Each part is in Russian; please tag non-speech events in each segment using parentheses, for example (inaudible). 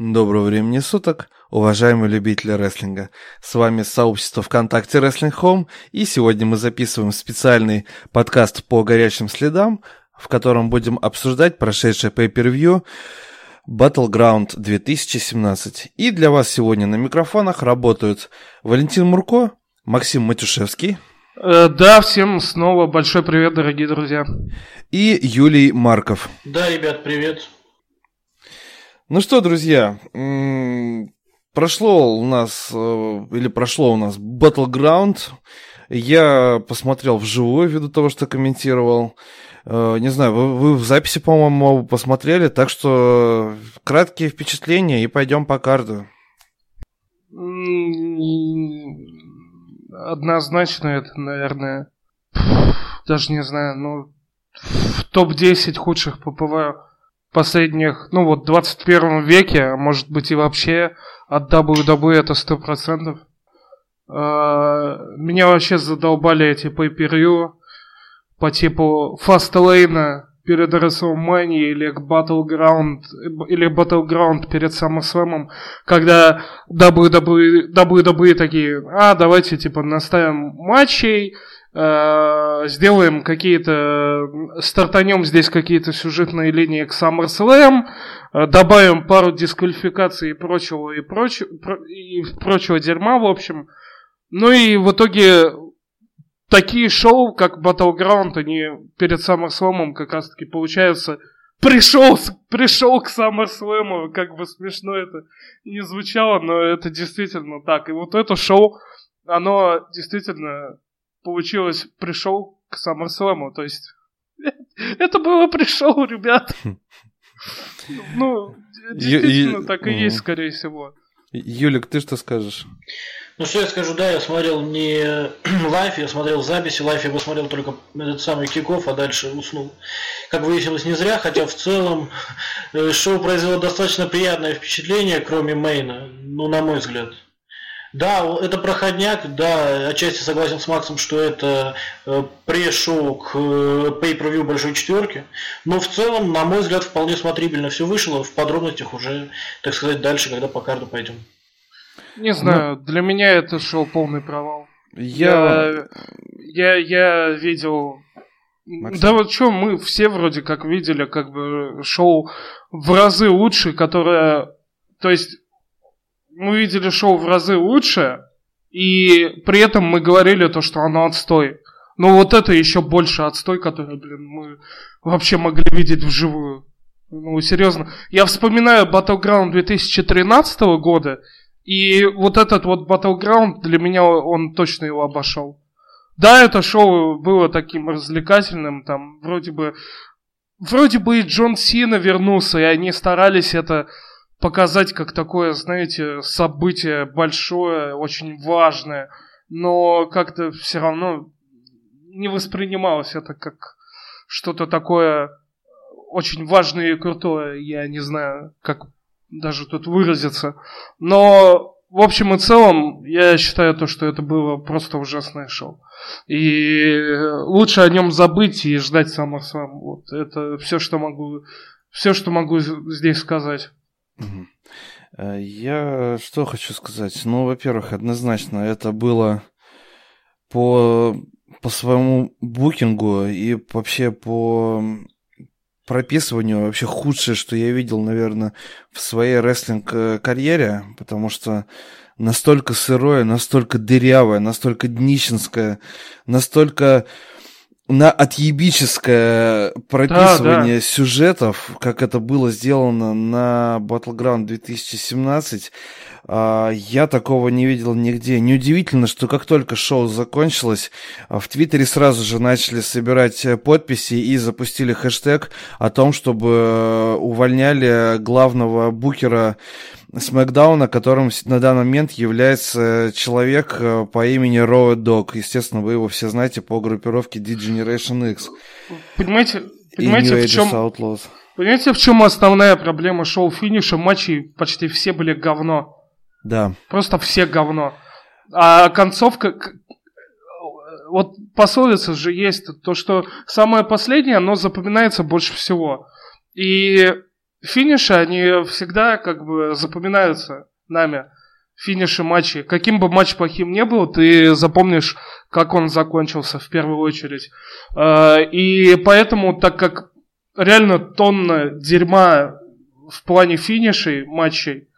Доброго времени суток, уважаемые любители рестлинга. С вами сообщество ВКонтакте Wrestling Home, и сегодня мы записываем специальный подкаст по горячим следам, в котором будем обсуждать прошедшее pay-per-view Battleground 2017. И для вас сегодня на микрофонах работают Валентин Мурко, Максим Матюшевский. Э, да, всем снова большой привет, дорогие друзья. И Юлий Марков. Да, ребят, привет. Ну что, друзья, прошло у нас, э, или прошло у нас Battleground. Я посмотрел вживую, ввиду того, что комментировал. Э, не знаю, вы, вы в записи, по-моему, посмотрели, так что краткие впечатления и пойдем по карту. Однозначно это, наверное, даже не знаю, ну, в топ-10 худших ППВ последних, ну вот, 21 веке, а может быть и вообще от WWE это 100%. А, меня вообще задолбали эти pay по типу Fastlane перед WrestleMania или Battleground, или Battleground перед SummerSlam, когда WWE, WWE такие, а, давайте, типа, наставим матчей, Э, сделаем какие-то, стартанем здесь какие-то сюжетные линии к SummerSlam, э, добавим пару дисквалификаций и прочего, и, прочего, и прочего дерьма, в общем. Ну и в итоге такие шоу, как Battleground, они перед SummerSlam как раз-таки получаются пришел, пришел к SummerSlam, как бы смешно это не звучало, но это действительно так. И вот это шоу, оно действительно получилось, пришел к SummerSlam. То есть, (laughs) это было пришел, ребят. (laughs) Ну, действительно, так и есть, скорее всего. Юлик, ты что скажешь? Ну что я скажу, да, я смотрел не (clears throat) лайф, я смотрел записи, лайф я посмотрел только этот самый киков, а дальше уснул. Как выяснилось, не зря, хотя в целом э, шоу произвело достаточно приятное впечатление, кроме Мейна, ну, на мой взгляд. Да, это проходняк, да, отчасти согласен с Максом, что это э, пресс-шоу к э, pay-per-view большой четверки, но в целом, на мой взгляд, вполне смотрибельно все вышло, в подробностях уже, так сказать, дальше, когда по карту пойдем. Не знаю, ну, для меня это шоу полный провал. Я... Я, я, я видел Максим. Да вот что, мы все вроде как видели как бы шоу в разы лучше, которое... То есть мы видели шоу в разы лучше, и при этом мы говорили то, что оно отстой. Но вот это еще больше отстой, который, блин, мы вообще могли видеть вживую. Ну, серьезно. Я вспоминаю Battleground 2013 года, и вот этот вот Battleground, для меня он точно его обошел. Да, это шоу было таким развлекательным, там, вроде бы... Вроде бы и Джон Сина вернулся, и они старались это показать как такое, знаете, событие большое, очень важное, но как-то все равно не воспринималось это как что-то такое очень важное и крутое, я не знаю, как даже тут выразиться. Но в общем и целом, я считаю то, что это было просто ужасное шоу. И лучше о нем забыть и ждать сам. Вот это все, что могу, все, что могу здесь сказать. Э, я что хочу сказать? Ну, во-первых, однозначно это было по, по своему букингу и вообще по прописыванию вообще худшее, что я видел, наверное, в своей рестлинг-карьере, потому что настолько сырое, настолько дырявое, настолько днищенское, настолько на отъебическое прописывание да, да. сюжетов, как это было сделано на Battleground 2017, а, я такого не видел нигде. Неудивительно, что как только шоу закончилось, а, в Твиттере сразу же начали собирать э, подписи и запустили хэштег о том, чтобы э, увольняли главного букера Смакдауна, которым на данный момент является человек э, по имени Роуэ Дог. Естественно, вы его все знаете по группировке D-Generation X. Понимаете, понимаете в чем... Outlaws. Понимаете, в чем основная проблема шоу финиша? Матчей почти все были говно. Да. Просто все говно. А концовка... Вот пословица же есть, то, что самое последнее, оно запоминается больше всего. И финиши, они всегда как бы запоминаются нами. Финиши матчей. Каким бы матч плохим не был, ты запомнишь, как он закончился в первую очередь. А, и поэтому, так как реально тонна дерьма в плане финишей матчей,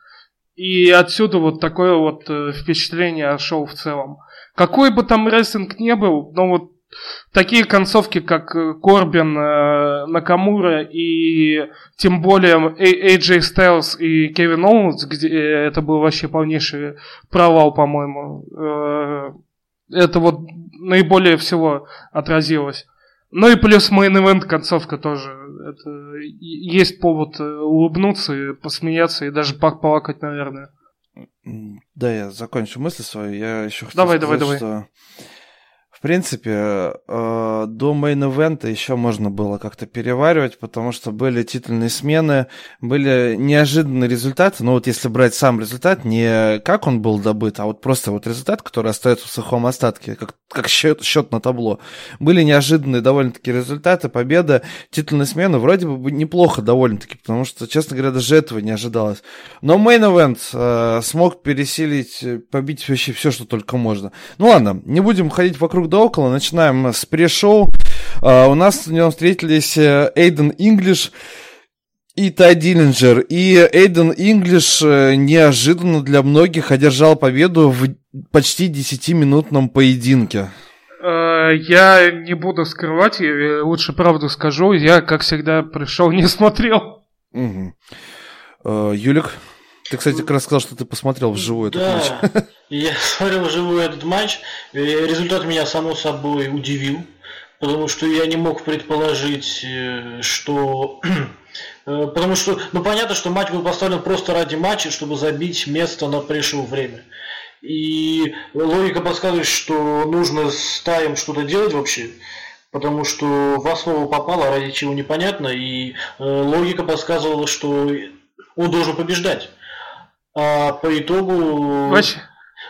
и отсюда вот такое вот э, впечатление о шоу в целом. Какой бы там рестлинг не был, но вот такие концовки, как э, Корбин, э, Накамура и тем более AJ Styles и Кевин Оуэнс, где это был вообще полнейший провал, по-моему, это вот наиболее всего отразилось. Ну и плюс main event концовка тоже. Это есть повод э, улыбнуться, и посмеяться и даже поплакать, наверное. Да, я закончу мысль свою. Я еще хочу давай, сказать, давай, что давай принципе, э, до main event а еще можно было как-то переваривать, потому что были титульные смены, были неожиданные результаты. Но вот если брать сам результат, не как он был добыт, а вот просто вот результат, который остается в сухом остатке, как, как счет, счет на табло. Были неожиданные довольно-таки результаты, победа, титульные смены вроде бы неплохо довольно-таки, потому что, честно говоря, даже этого не ожидалось. Но main event э, смог пересилить, побить вообще все, что только можно. Ну ладно, не будем ходить вокруг да около. Начинаем с пришел. Uh, у нас в нем встретились э, Эйден Инглиш и Тай Диллинджер. И Эйден Инглиш э, неожиданно для многих одержал победу в почти 10-минутном поединке. Э, я не буду скрывать, лучше правду скажу. Я, как всегда, пришел, (laughs) не смотрел. Угу. Юлик? Ты, кстати, как раз сказал, что ты посмотрел вживую этот да, матч. я смотрел вживую этот матч. Результат меня, само собой, удивил. Потому что я не мог предположить, э, что... (clears throat) Э, потому что, ну понятно, что матч был поставлен просто ради матча, чтобы забить место на пришлое время. И логика подсказывает, что нужно с Таем что-то делать вообще, потому что в основу попало, ради чего непонятно, и э, логика подсказывала, что он должен побеждать. А по итогу Матч?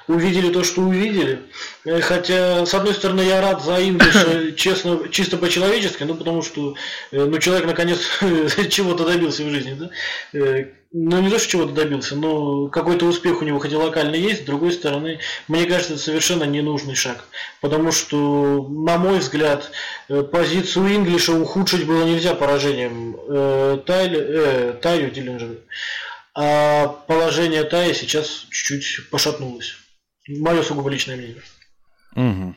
увидели то, что увидели. Э, хотя, с одной стороны, я рад за Ингриша, (laughs) честно, чисто по-человечески, ну, потому что, э, ну, человек, наконец, (laughs) чего-то добился в жизни, да? Э, ну, не то, что чего-то добился, но какой-то успех у него хоть и локально есть, с другой стороны, мне кажется, это совершенно ненужный шаг. Потому что, на мой взгляд, позицию Инглиша ухудшить было нельзя поражением э, Тайль, э, Диллинджера а положение Таи сейчас чуть-чуть пошатнулось. Мое сугубо личное мнение. Угу.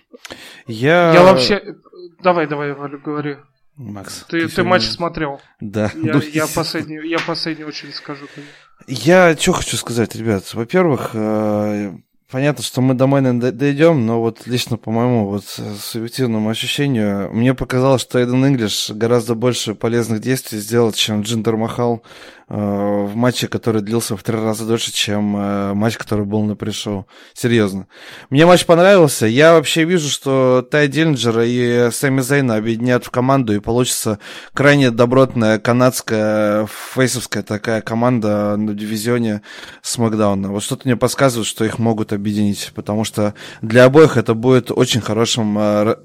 Я... Я вообще... Давай, давай, Валю, говори. Макс. Ты, ты, ты матч смотрел. Да. Я, ну, я, (laughs) последний, я последнюю очередь скажу. Я что хочу сказать, ребят. Во-первых, э, Понятно, что мы до Мэна дойдем, но вот лично по моему вот субъективному ощущению, мне показалось, что Эйден Инглиш гораздо больше полезных действий сделал, чем Джиндер Махал э, в матче, который длился в три раза дольше, чем э, матч, который был на пришоу. Серьезно. Мне матч понравился. Я вообще вижу, что Тай Диллинджера и Сэмми Зейна объединят в команду, и получится крайне добротная канадская фейсовская такая команда на дивизионе Смакдауна. Вот что-то мне подсказывает, что их могут объединить, потому что для обоих это будет очень хорошим э,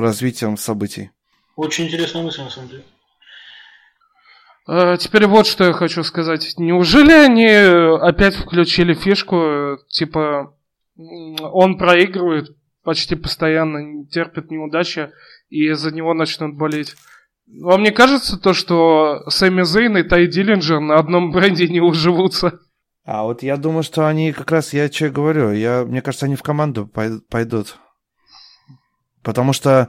развитием событий. Очень интересная мысль, на самом деле. А, теперь вот что я хочу сказать. Неужели они опять включили фишку, типа, он проигрывает почти постоянно, терпит неудачи, и за него начнут болеть? Вам не кажется то, что Сэмми Зейн и Тай Диллинджер на одном бренде не уживутся? А вот я думаю, что они как раз, я что говорю, я, мне кажется, они в команду пойдут. Потому что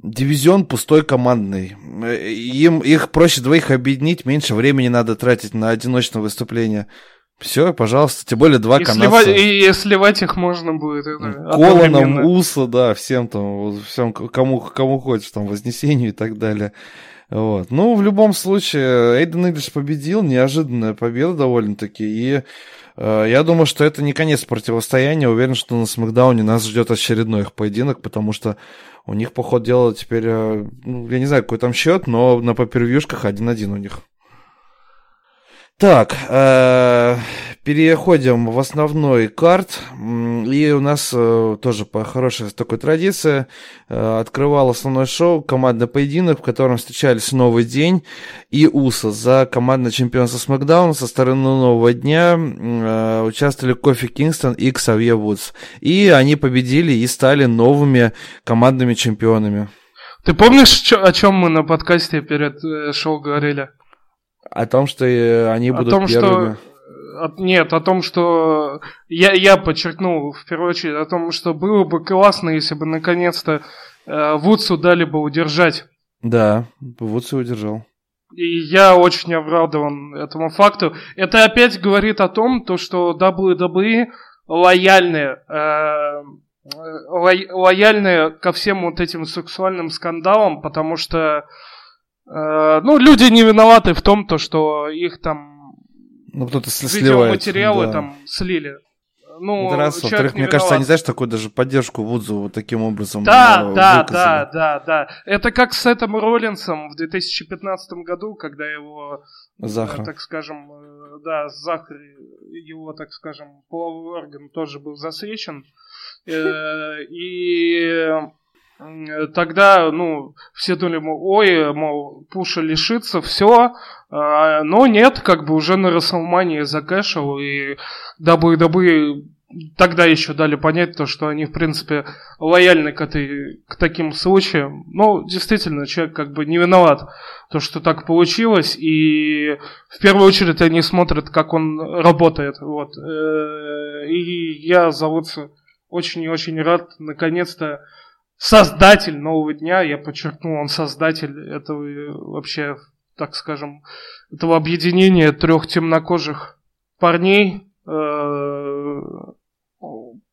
дивизион пустой командный. Им их проще двоих объединить, меньше времени надо тратить на одиночное выступление. Все, пожалуйста, тем более два и канадца. Сливать, и сливать их можно будет. Колоном, Уса, да, всем там, всем, кому, кому хочешь, там, Вознесению и так далее. Вот. Ну, в любом случае, Эйден Инглиш победил, неожиданная победа довольно-таки, и э, я думаю, что это не конец противостояния, уверен, что на Смакдауне нас ждет очередной их поединок, потому что у них, по ходу дела, теперь, э, ну, я не знаю, какой там счет, но на попервьюшках 1-1 у них. Так, э, переходим в основной карт. И у нас э, тоже по хорошей такой традиции э, открывал основное шоу командный поединок, в котором встречались Новый День и Уса за командное чемпионство Смакдаун со стороны Нового Дня. Э, участвовали Кофи Кингстон и Ксавье Вудс. И они победили и стали новыми командными чемпионами. Ты помнишь, о чем мы на подкасте перед шоу говорили? О том, что они будут о том, первыми. Что нет, о том, что я, я подчеркнул в первую очередь о том, что было бы классно, если бы наконец-то э, Вудсу дали бы удержать. Да, Вудсу удержал. И я очень обрадован этому факту. Это опять говорит о том, то, что WWE лояльны, э, лояльны ко всем вот этим сексуальным скандалам, потому что э, ну, люди не виноваты в том, то, что их там ну, кто-то сливает. материалы да. там слили. Ну, это раз. Во-вторых, мне кажется, они, знаешь, такую даже поддержку Вудзу вот таким образом Да, э, да, да, да, да. Это как с этим Роллинсом в 2015 году, когда его, э, Захар. так скажем, э, да, Захар, его, так скажем, половой орган тоже был засвечен. И тогда, ну, все думали, мол, ой, мол, Пуша лишится, все, а, но нет, как бы уже на Расселмании закэшил, и WWE тогда еще дали понять то, что они, в принципе, лояльны к, этой, к таким случаям. Ну, действительно, человек как бы не виноват, то, что так получилось, и в первую очередь они смотрят, как он работает, вот. Э, и я зовутся очень и очень рад, наконец-то, создатель нового дня, я подчеркну, он создатель этого вообще, так скажем, этого объединения трех темнокожих парней. Э,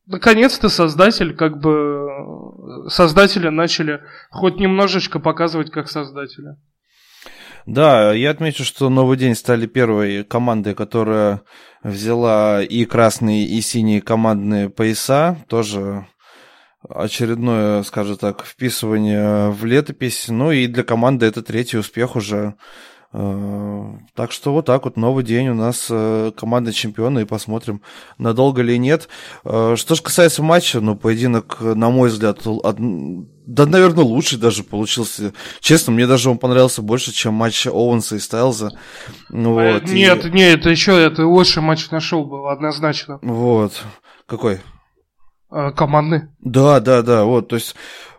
наконец-то создатель, как бы создатели начали хоть немножечко показывать как создатели. Да, я отмечу, что Новый день стали первой командой, которая взяла и красные, и синие командные пояса. Тоже очередное, скажем так, вписывание в летопись. Ну и для команды это третий успех уже. Э, так что вот так вот, новый день у нас э, команда чемпиона, и посмотрим, надолго ли нет. Э, что же касается матча, ну, поединок, на мой взгляд, да, наверное, лучший даже получился. Честно, мне даже он понравился больше, чем матч Оуэнса и Стайлза. Вот, нет, и... нет, это еще это лучший матч на шоу был, однозначно. Вот. Какой? Э, команды. Да, да, да, вот, то есть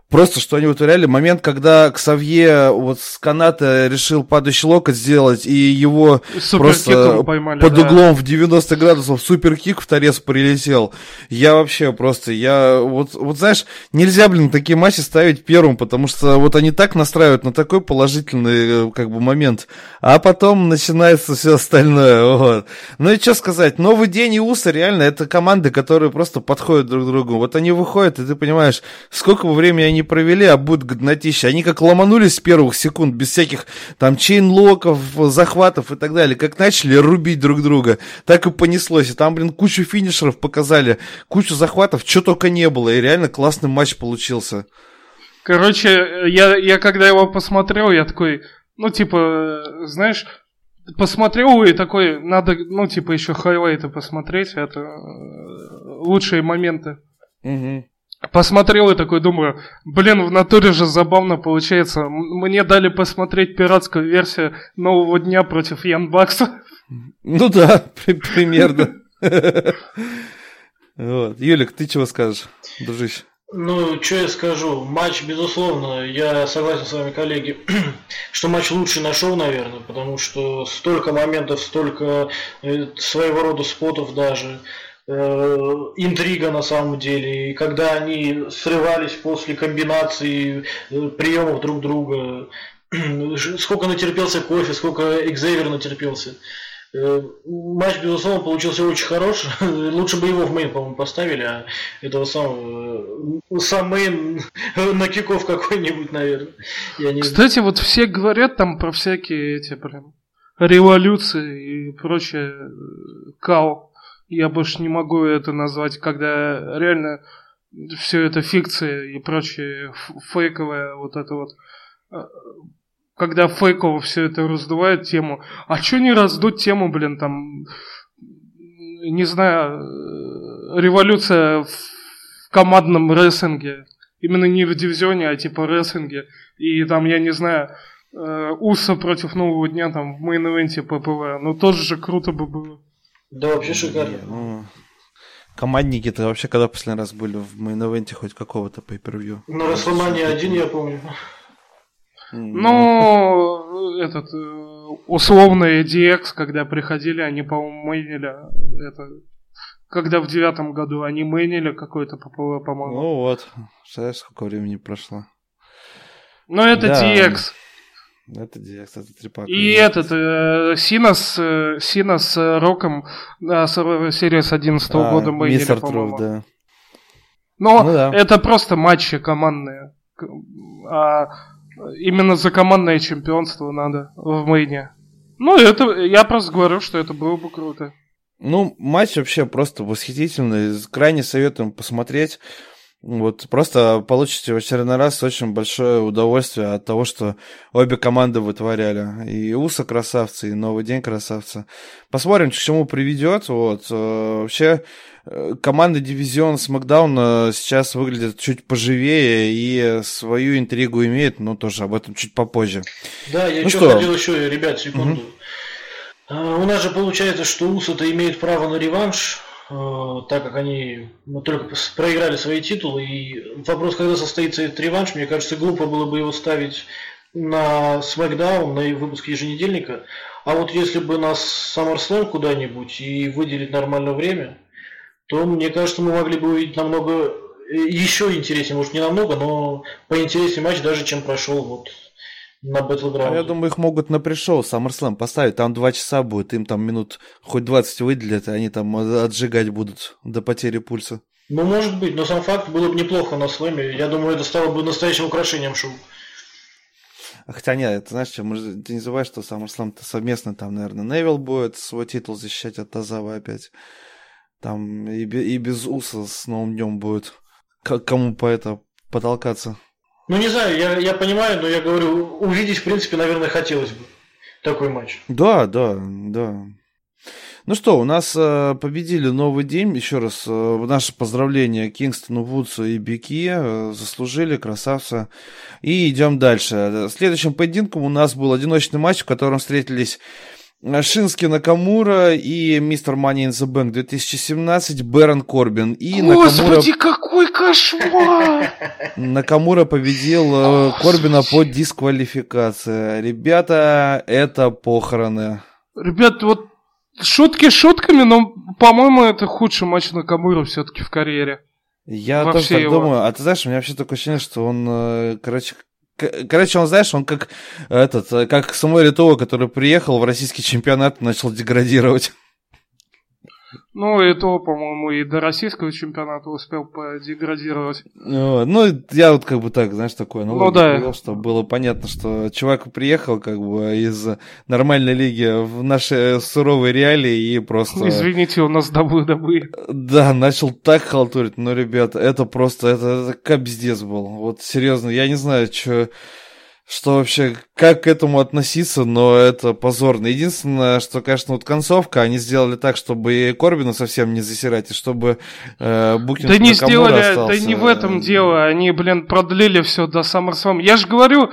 Просто что они вытворяли. Момент, когда Ксавье вот с каната решил падающий локоть сделать, и его просто поймали, под да. углом в 90 градусов суперкик в торец прилетел. Я вообще просто, я вот, вот знаешь, нельзя, блин, такие матчи ставить первым, потому что вот они так настраивают на такой положительный э, как бы момент, а потом начинается все остальное. Вот. Ну и что сказать, новый день и Уса реально это команды, которые просто подходят друг к другу. Вот они выходят, и ты понимаешь, сколько бы времени они не провели, а будет годнотища. Они как ломанулись с первых секунд, без всяких там чейнлоков, захватов и так далее. Как начали рубить друг друга, так и понеслось. И там, блин, кучу финишеров показали, кучу захватов, что только не было. И реально классный матч получился. Короче, я, я когда его посмотрел, я такой, ну, типа, знаешь, посмотрел и такой, надо, ну, типа, еще хайлайты посмотреть, это э, лучшие моменты. Угу. Посмотрел и такой думаю, блин, в натуре же забавно получается. Мне дали посмотреть пиратскую версию нового дня против Ян Бакса. Ну да, (laughs) примерно. (laughs) Вот. Юлик, ты чего скажешь, дружище? Ну, что я скажу? Матч, безусловно, я согласен с вами, коллеги, (clears throat) что матч лучше нашел, наверное, потому что столько моментов, столько э, своего рода спотов даже. Э, интрига на самом деле. И когда они срывались после комбинации э, приемов друг друга, (clears throat) сколько натерпелся Кофи, сколько Xavier натерпелся. Э, матч, безусловно, получился очень хорош. (laughs) Лучше бы его в main, по-моему, поставили, а этого самого сам main (laughs) на kickoff какой-нибудь, наверное. Я не Кстати, вот все говорят там про всякие эти, прям, революции и прочее као я больше не могу это назвать, когда реально все это фикция и прочее фейковое вот это вот э, когда фейково все это раздувает тему. А что не раздуть тему, блин, там не знаю, э, революция в командном рестлинге. Именно не в дивизионе, а типа рестлинге. И там, я не знаю, э, Уса против Нового Дня там в main event е ППВ. Ну, тоже же круто бы было. Да, вообще шикарно. Ну, командники-то вообще когда последний раз были в main event е хоть какого-то pay-per-view? На Рестлмании один, я помню. Ну, этот, э, условно DX, когда приходили, они, по-моему, мейнили это... Когда в девятом году они мейнили какой-то ППВ, по-моему. Ну вот, знаешь, сколько времени прошло. Ну, это да. DX. Это DX, это трипак. И этот, э, Сина с, э, Сина с Роком на с 11 а, года мейнили, по-моему. да. Но ну, да. это просто матчи командные. А именно за командное чемпионство надо в мейне. Ну, это я просто говорю, что это было бы круто. Ну, матч вообще просто восхитительный. Крайне советуем посмотреть. Вот просто получите в очередной раз очень большое удовольствие от того, что обе команды вытворяли. И Уса красавцы, и Новый день красавца. Посмотрим, к чему приведет. Вот. Э, вообще, э, команда дивизион Смакдауна сейчас выглядит чуть поживее и свою интригу имеет, но тоже об этом чуть попозже. Да, я ну что хотел еще, ребят, секунду. Угу. У нас же получается, что Уса-то имеет право на реванш так как они ну, только проиграли свои титулы. И вопрос, когда состоится этот реванш, мне кажется, глупо было бы его ставить на SmackDown, на выпуск еженедельника. А вот если бы нас SummerSlam куда-нибудь и выделить нормальное время, то мне кажется, мы могли бы увидеть намного э, еще интереснее, может не намного, но поинтереснее матч даже, чем прошел вот на Battleground. А я думаю, их могут на пришел SummerSlam поставить. Там два часа будет, им там минут хоть 20 выделят, и они там отжигать будут до потери пульса. Ну, может быть, но сам факт было бы неплохо на слэме. Я думаю, это стало бы настоящим украшением шоу. Хотя нет, это знаешь может, ты не забывай, что SummerSlam-то совместно, там, наверное, Невил будет свой титул защищать от Тазава опять. Там и, и без Уса с Новым Днем будет. К кому по это потолкаться. Ну, не знаю, я, я понимаю, но я говорю, увидеть, в принципе, наверное, хотелось бы такой матч. Да, да, да. Ну что, у нас э, победили новый день. Еще раз э, наше поздравление Кингстону, Вудсу и Бики. Э, заслужили, красавца. И идем дальше. Следующим поединком у нас был одиночный матч, в котором встретились Шински Накамура и Мистер Money in the Bank 2017 Бэрон Корбин. И Господи, Накамура... какой кошмар! (laughs) Накамура победил э, Корбина по дисквалификации. Ребята, это похороны. Ребят, вот шутки шутками, но, по-моему, это худший матч Накамура все-таки в карьере. Я тоже так его. думаю. А ты знаешь, у меня вообще такое ощущение, что он, э, короче, Короче, он, знаешь, он как этот, как Самуэль Литова, который приехал в российский чемпионат начал деградировать. Ну, и то, по-моему, и до российского чемпионата успел подеградировать. Ну, ну, я вот как бы так, знаешь, такое, ну, ну да. Привел, чтобы было понятно, что чувак приехал как бы из нормальной лиги в наши суровые реалии и просто... Извините, у нас добы добы. Да, начал так халтурить, но, ребята, это просто, это, это капздец был. Вот серьезно, я не знаю, что что вообще, как к этому относиться, но это позорно. Единственное, что, конечно, вот концовка, они сделали так, чтобы и Корбина совсем не засирать, и чтобы э, Букинг Да не сделали, остался. да не в этом дело, они, блин, продлили все до SummerSlam. Я же говорю,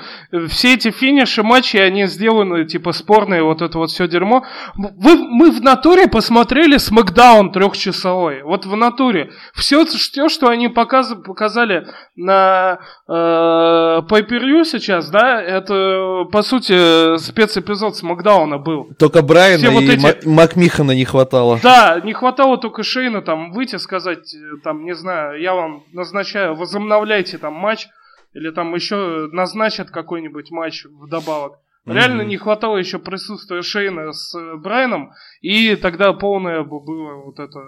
все эти финиши матчи, они сделаны, типа, спорные, вот это вот все дерьмо. Вы, мы в натуре посмотрели Смакдаун трехчасовой, вот в натуре. Все, все что они показ, показали на э, pay сейчас, да, это, по сути, спецэпизод с Макдауна был. Только Брайана Все и вот эти... Макмихана не хватало. Да, не хватало только Шейна там выйти, сказать, там, не знаю, я вам назначаю, возобновляйте там матч, или там еще назначат какой-нибудь матч вдобавок. Реально mm-hmm. не хватало еще присутствия Шейна с Брайаном, и тогда полное было вот это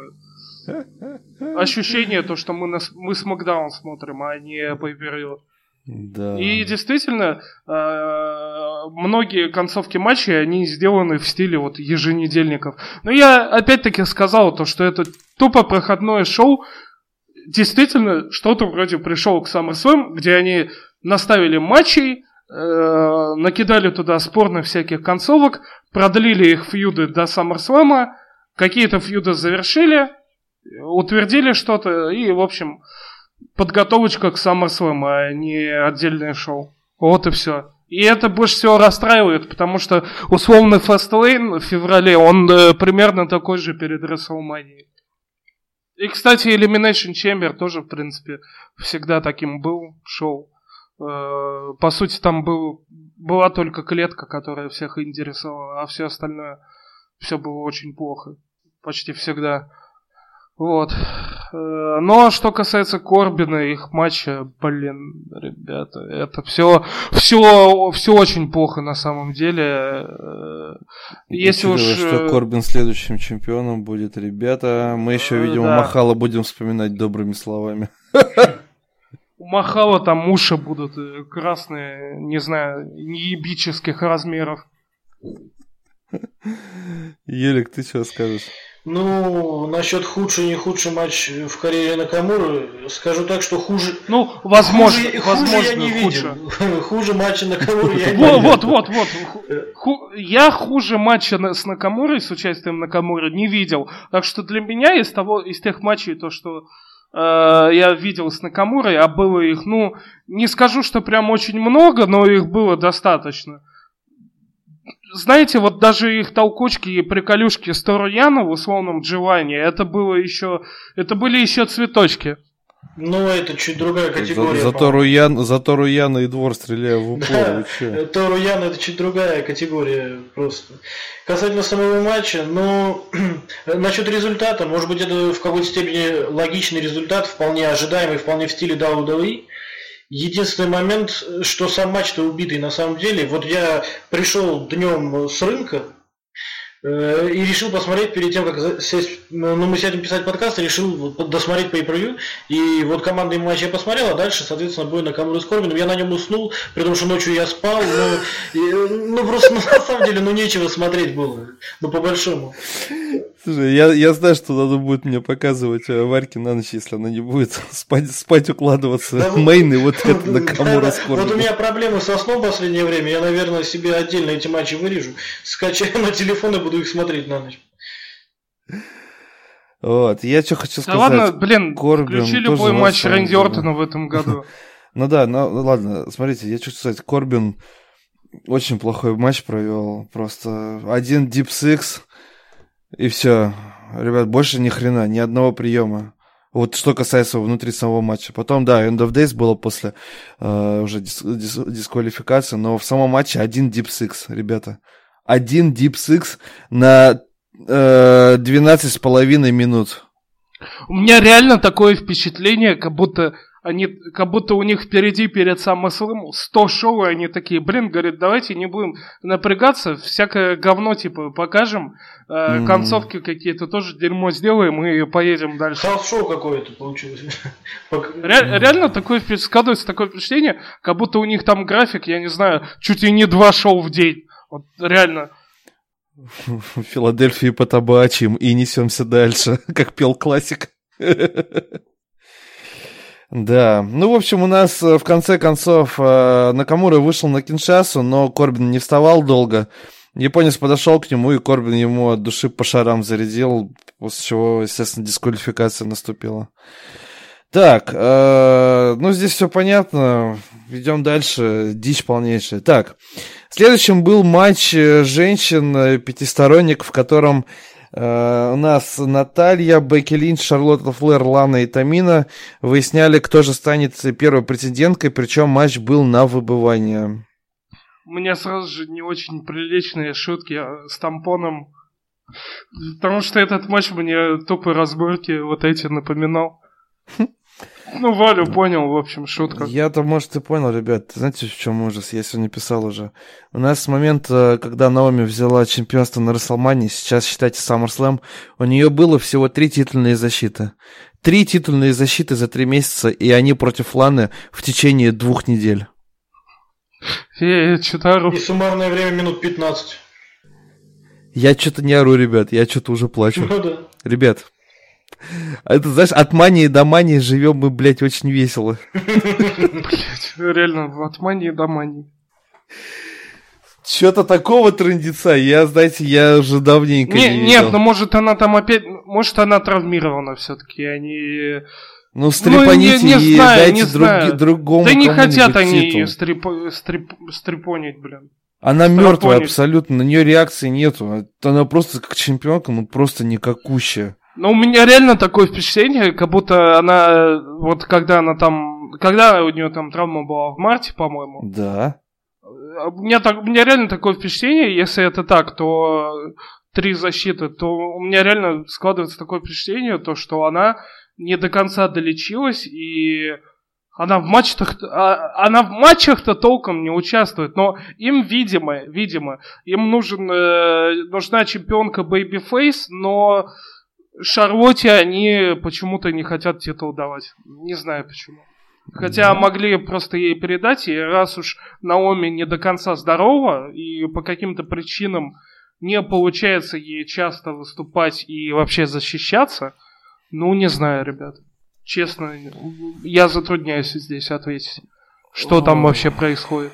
(laughs) ощущение, то, что мы, на, мы с Макдаун смотрим, а не по да. И действительно, э, многие концовки матчей, они сделаны в стиле вот еженедельников. Но я опять-таки сказал то, что это тупо проходное шоу. Действительно, что-то вроде пришел к SummerSlam, где они наставили матчей, э, накидали туда спорных всяких концовок, продлили их фьюды до SummerSlam, какие-то фьюды завершили, утвердили что-то, и, в общем, подготовочка к SummerSlam, а не отдельное шоу. Вот и все. И это больше всего расстраивает, потому что условный Fastlane в феврале, он э, примерно такой же перед WrestleMania. И, кстати, Elimination Chamber тоже, в принципе, всегда таким был шоу. Э, по сути, там был, была только клетка, которая всех интересовала, а все остальное, все было очень плохо. Почти всегда. Вот. Э, но что касается Корбина и их матча, блин, ребята, это все, все, все очень плохо на самом деле. Э, если Учитывая, уж... что Корбин следующим чемпионом будет, ребята, мы еще, видимо, да. Махала будем вспоминать добрыми словами. У Махала там уши будут э, красные, не знаю, неебических размеров. Елик, ты что скажешь? Ну, насчет худший, не худший матч в карьере Накамуры, скажу так, что хуже... Ну, возможно, хуже, возможно, хуже я не худше. видел. (laughs) Хуже матча Накамуры я не видел. Вот, вот, вот. Я хуже матча с Накамурой, с участием Накамуры, не видел. Так что для меня из, того, из тех матчей, то, что э, я видел с Накамурой, а было их, ну, не скажу, что прям очень много, но их было достаточно знаете, вот даже их толкучки и приколюшки с Торуяна в условном Дживане, это было еще, это были еще цветочки. Ну, это чуть другая категория. За, за, Торуян, за Торуяна и двор стреляю в упор. Да, Торуян это чуть другая категория просто. Касательно самого матча, ну, (clears throat) насчет результата, может быть, это в какой-то степени логичный результат, вполне ожидаемый, вполне в стиле WWE. Единственный момент, что сам матч-то убитый на самом деле. Вот я пришел днем с рынка, Э, и решил посмотреть перед тем, как сесть, ну, мы сядем писать подкаст, решил досмотреть по превью и вот командный матч я посмотрел, а дальше, соответственно, бой на Камуру с Корбином, я на нем уснул, при том, что ночью я спал, но, и, ну, просто, ну, (laughs) на самом деле, ну, нечего смотреть было, ну, по-большому. Слушай, я, я знаю, что надо будет мне показывать э, Варьке на ночь, если она не будет (laughs) спать, спать укладываться. Да, Мейны вот (laughs) это на Камура да, Вот у меня проблемы со сном в последнее время, я, наверное, себе отдельно эти матчи вырежу, скачаю на телефон и буду их смотреть на ночь. Вот, я что хочу сказать. Да ладно, блин, Корбин включи любой матч Рэнди Ортона в этом году. (laughs) Ну да, ну ладно, смотрите, я хочу сказать, Корбин очень плохой матч провел. Просто один Deep Six, и все. Ребят, больше ни хрена, ни одного приема. Вот что касается внутри самого матча. Потом, да, End of Days было после э, уже дис- дис- дисквалификации, но в самом матче один Deep Six, ребята один Deep Six на э, 12 с половиной минут. У меня реально такое впечатление, как будто они, как будто у них впереди перед SummerSlam 100 шоу, и они такие, блин, говорят, давайте не будем напрягаться, всякое говно, типа, покажем, э, mm-hmm. концовки какие-то тоже дерьмо сделаем и поедем дальше. Хаус-шоу какое-то получилось. (laughs) Ре- реально такое, складывается такое впечатление, как будто у них там график, я не знаю, чуть ли не два шоу в день. Вот реально. В Филадельфии по табачьим и несемся дальше, (laughs) как пел классик. (laughs) Да, ну, в общем, у нас э, в конце концов э, Накамура вышел на Киншасу, но Корбин не вставал долго. Японец подошел к нему, и Корбин ему от души по шарам зарядил, после чего, естественно, дисквалификация наступила. Так, э, ну здесь все понятно. Идем дальше. Дичь полнейшая. Так, следующим был матч э, женщин пятисторонник, в котором у нас Наталья, Бекки Линч, Шарлотта Флэр, Лана и Тамина выясняли, кто же станет первой претенденткой, причем матч был на выбывание. У меня сразу же не очень приличные шутки с тампоном, потому что этот матч мне тупо разборки вот эти напоминал. (laughs) Ну, Валю понял, в общем, шутка. Я-то, может, и понял, ребят. Знаете, в чем ужас? Я сегодня писал уже. У нас с момента, когда Наоми взяла чемпионство на Расселмане, сейчас, считайте, SummerSlam, у нее было всего три титульные защиты. Три титульные защиты за три месяца, и они против Ланы в течение двух недель. Я, ору. И суммарное время минут 15. Я что-то не ору, ребят, я что-то уже плачу. Ну да. Ребят, это, знаешь, от мании до мании живем мы, блядь, очень весело. Блядь, реально, от мании до мании. Что-то такого трендеца, я, знаете, я уже давненько не, не видел. Нет, ну может она там опять, может она травмирована все-таки, они... Ну, стрепаните ну, не, не и знаю, дайте не друг, знаю. другому Да не хотят они стрип, стрип, стрепонить, блин. Она мертвая абсолютно, на нее реакции нету. Она просто как чемпионка, ну просто никакущая. Ну, у меня реально такое впечатление, как будто она, вот когда она там, когда у нее там травма была в марте, по-моему. Да. У меня, так, у меня реально такое впечатление, если это так, то три защиты, то у меня реально складывается такое впечатление, то, что она не до конца долечилась, и она в матчах, а, она в матчах-то толком не участвует, но им, видимо, видимо, им нужен, э, нужна чемпионка Babyface, но Шарлотте они почему-то не хотят титул давать. Не знаю почему. Хотя да. могли просто ей передать, и раз уж Наоми не до конца здорова, и по каким-то причинам не получается ей часто выступать и вообще защищаться, ну, не знаю, ребят. Честно, я затрудняюсь здесь ответить. Что там вообще происходит?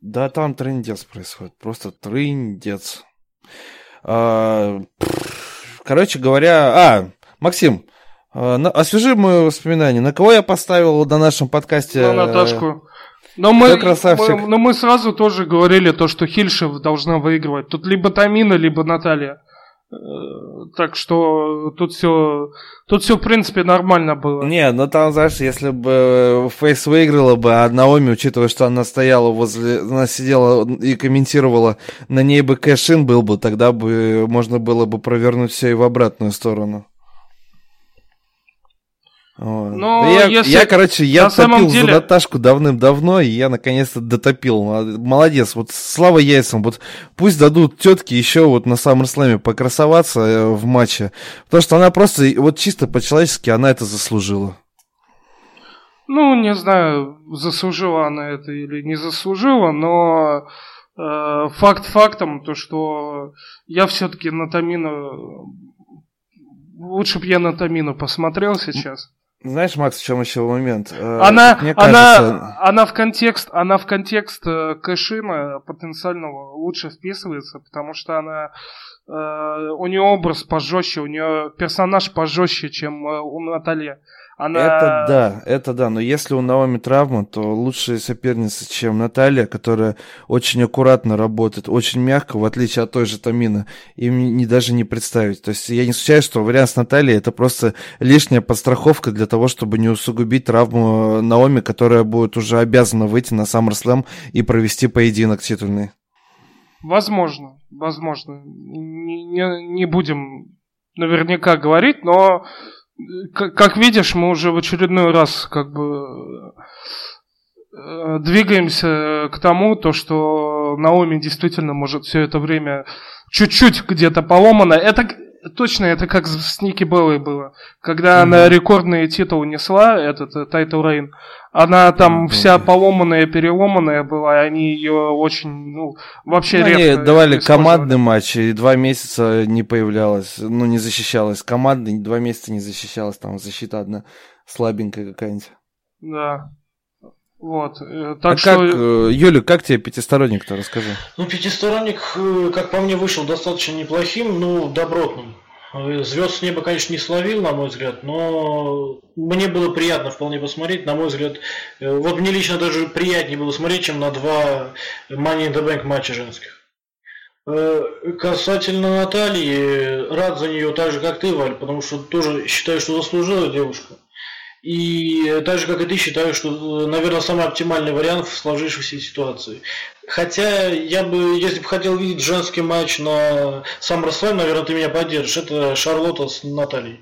Да, там трендец происходит. Просто трендец. А, короче говоря... А, Максим, а, освежи мои воспоминания. На кого я поставил на нашем подкасте? На Наташку. Но мы, мы, но мы сразу тоже говорили то, что Хильшев должна выигрывать. Тут либо Тамина, либо Наталья. Э, так что тут все, тут все в принципе нормально было. Не, ну там, знаешь, если бы Фейс выиграла бы, а Наоми, учитывая, что она стояла возле, она сидела и комментировала, на ней бы кэшин был бы, тогда бы можно было бы провернуть все и в обратную сторону. Но я, если... я, короче, я топил деле... за Наташку давным-давно, и я наконец-то дотопил. Молодец, вот слава яйцам. Вот пусть дадут тетке еще вот на SummerSlam покрасоваться э, в матче. Потому что она просто, вот чисто по-человечески, она это заслужила. Ну, не знаю, заслужила она это или не заслужила, но э, факт фактом, то что я все-таки на Тамину лучше бы я на Тамину посмотрел сейчас. Знаешь, Макс, в чем еще момент? Э, она, Мне кажется... она, она в контекст, она в контекст э, Кэшина потенциального лучше вписывается, потому что она э, у нее образ пожестче, у нее персонаж пожестче, чем у Натальи. Она... Это да, это да, но если у Наоми травма, то лучшая соперница, чем Наталья, которая очень аккуратно работает, очень мягко, в отличие от той же Тамины, им не, даже не представить. То есть я не случаюсь, что вариант с Натальей это просто лишняя подстраховка для того, чтобы не усугубить травму Наоми, которая будет уже обязана выйти на SummerSlam и провести поединок титульный. Возможно, возможно. Не, не, не будем наверняка говорить, но как, видишь, мы уже в очередной раз как бы э, двигаемся к тому, то, что Наоми действительно может все это время чуть-чуть где-то поломано. Это точно, это как с Ники Беллой было. Когда mm-hmm. она рекордный титул несла, этот title reign, она там mm-hmm. вся поломанная, переломанная была, и они ее очень, ну, вообще ну, редко Они давали командный матч, и два месяца не появлялась, ну, не защищалась. Командный два месяца не защищалась, там защита одна слабенькая какая-нибудь. Да. Вот, э, так а что... как, э, Юля, как тебе пятисторонник-то, расскажи. Ну, пятисторонник, э, как по мне, вышел достаточно неплохим, ну, добротным. Звезд с неба, конечно, не словил, на мой взгляд, но мне было приятно вполне посмотреть, на мой взгляд. Вот мне лично даже приятнее было смотреть, чем на два Money in the Bank матча женских. Касательно Натальи, рад за нее так же, как ты, Валь, потому что тоже считаю, что заслужила девушка. И так же, как и ты, считаю, что, наверное, самый оптимальный вариант в сложившейся ситуации. Хотя я бы, если бы хотел видеть женский матч на SummerSlam, наверное, ты меня поддержишь. Это Шарлотта с Натальей.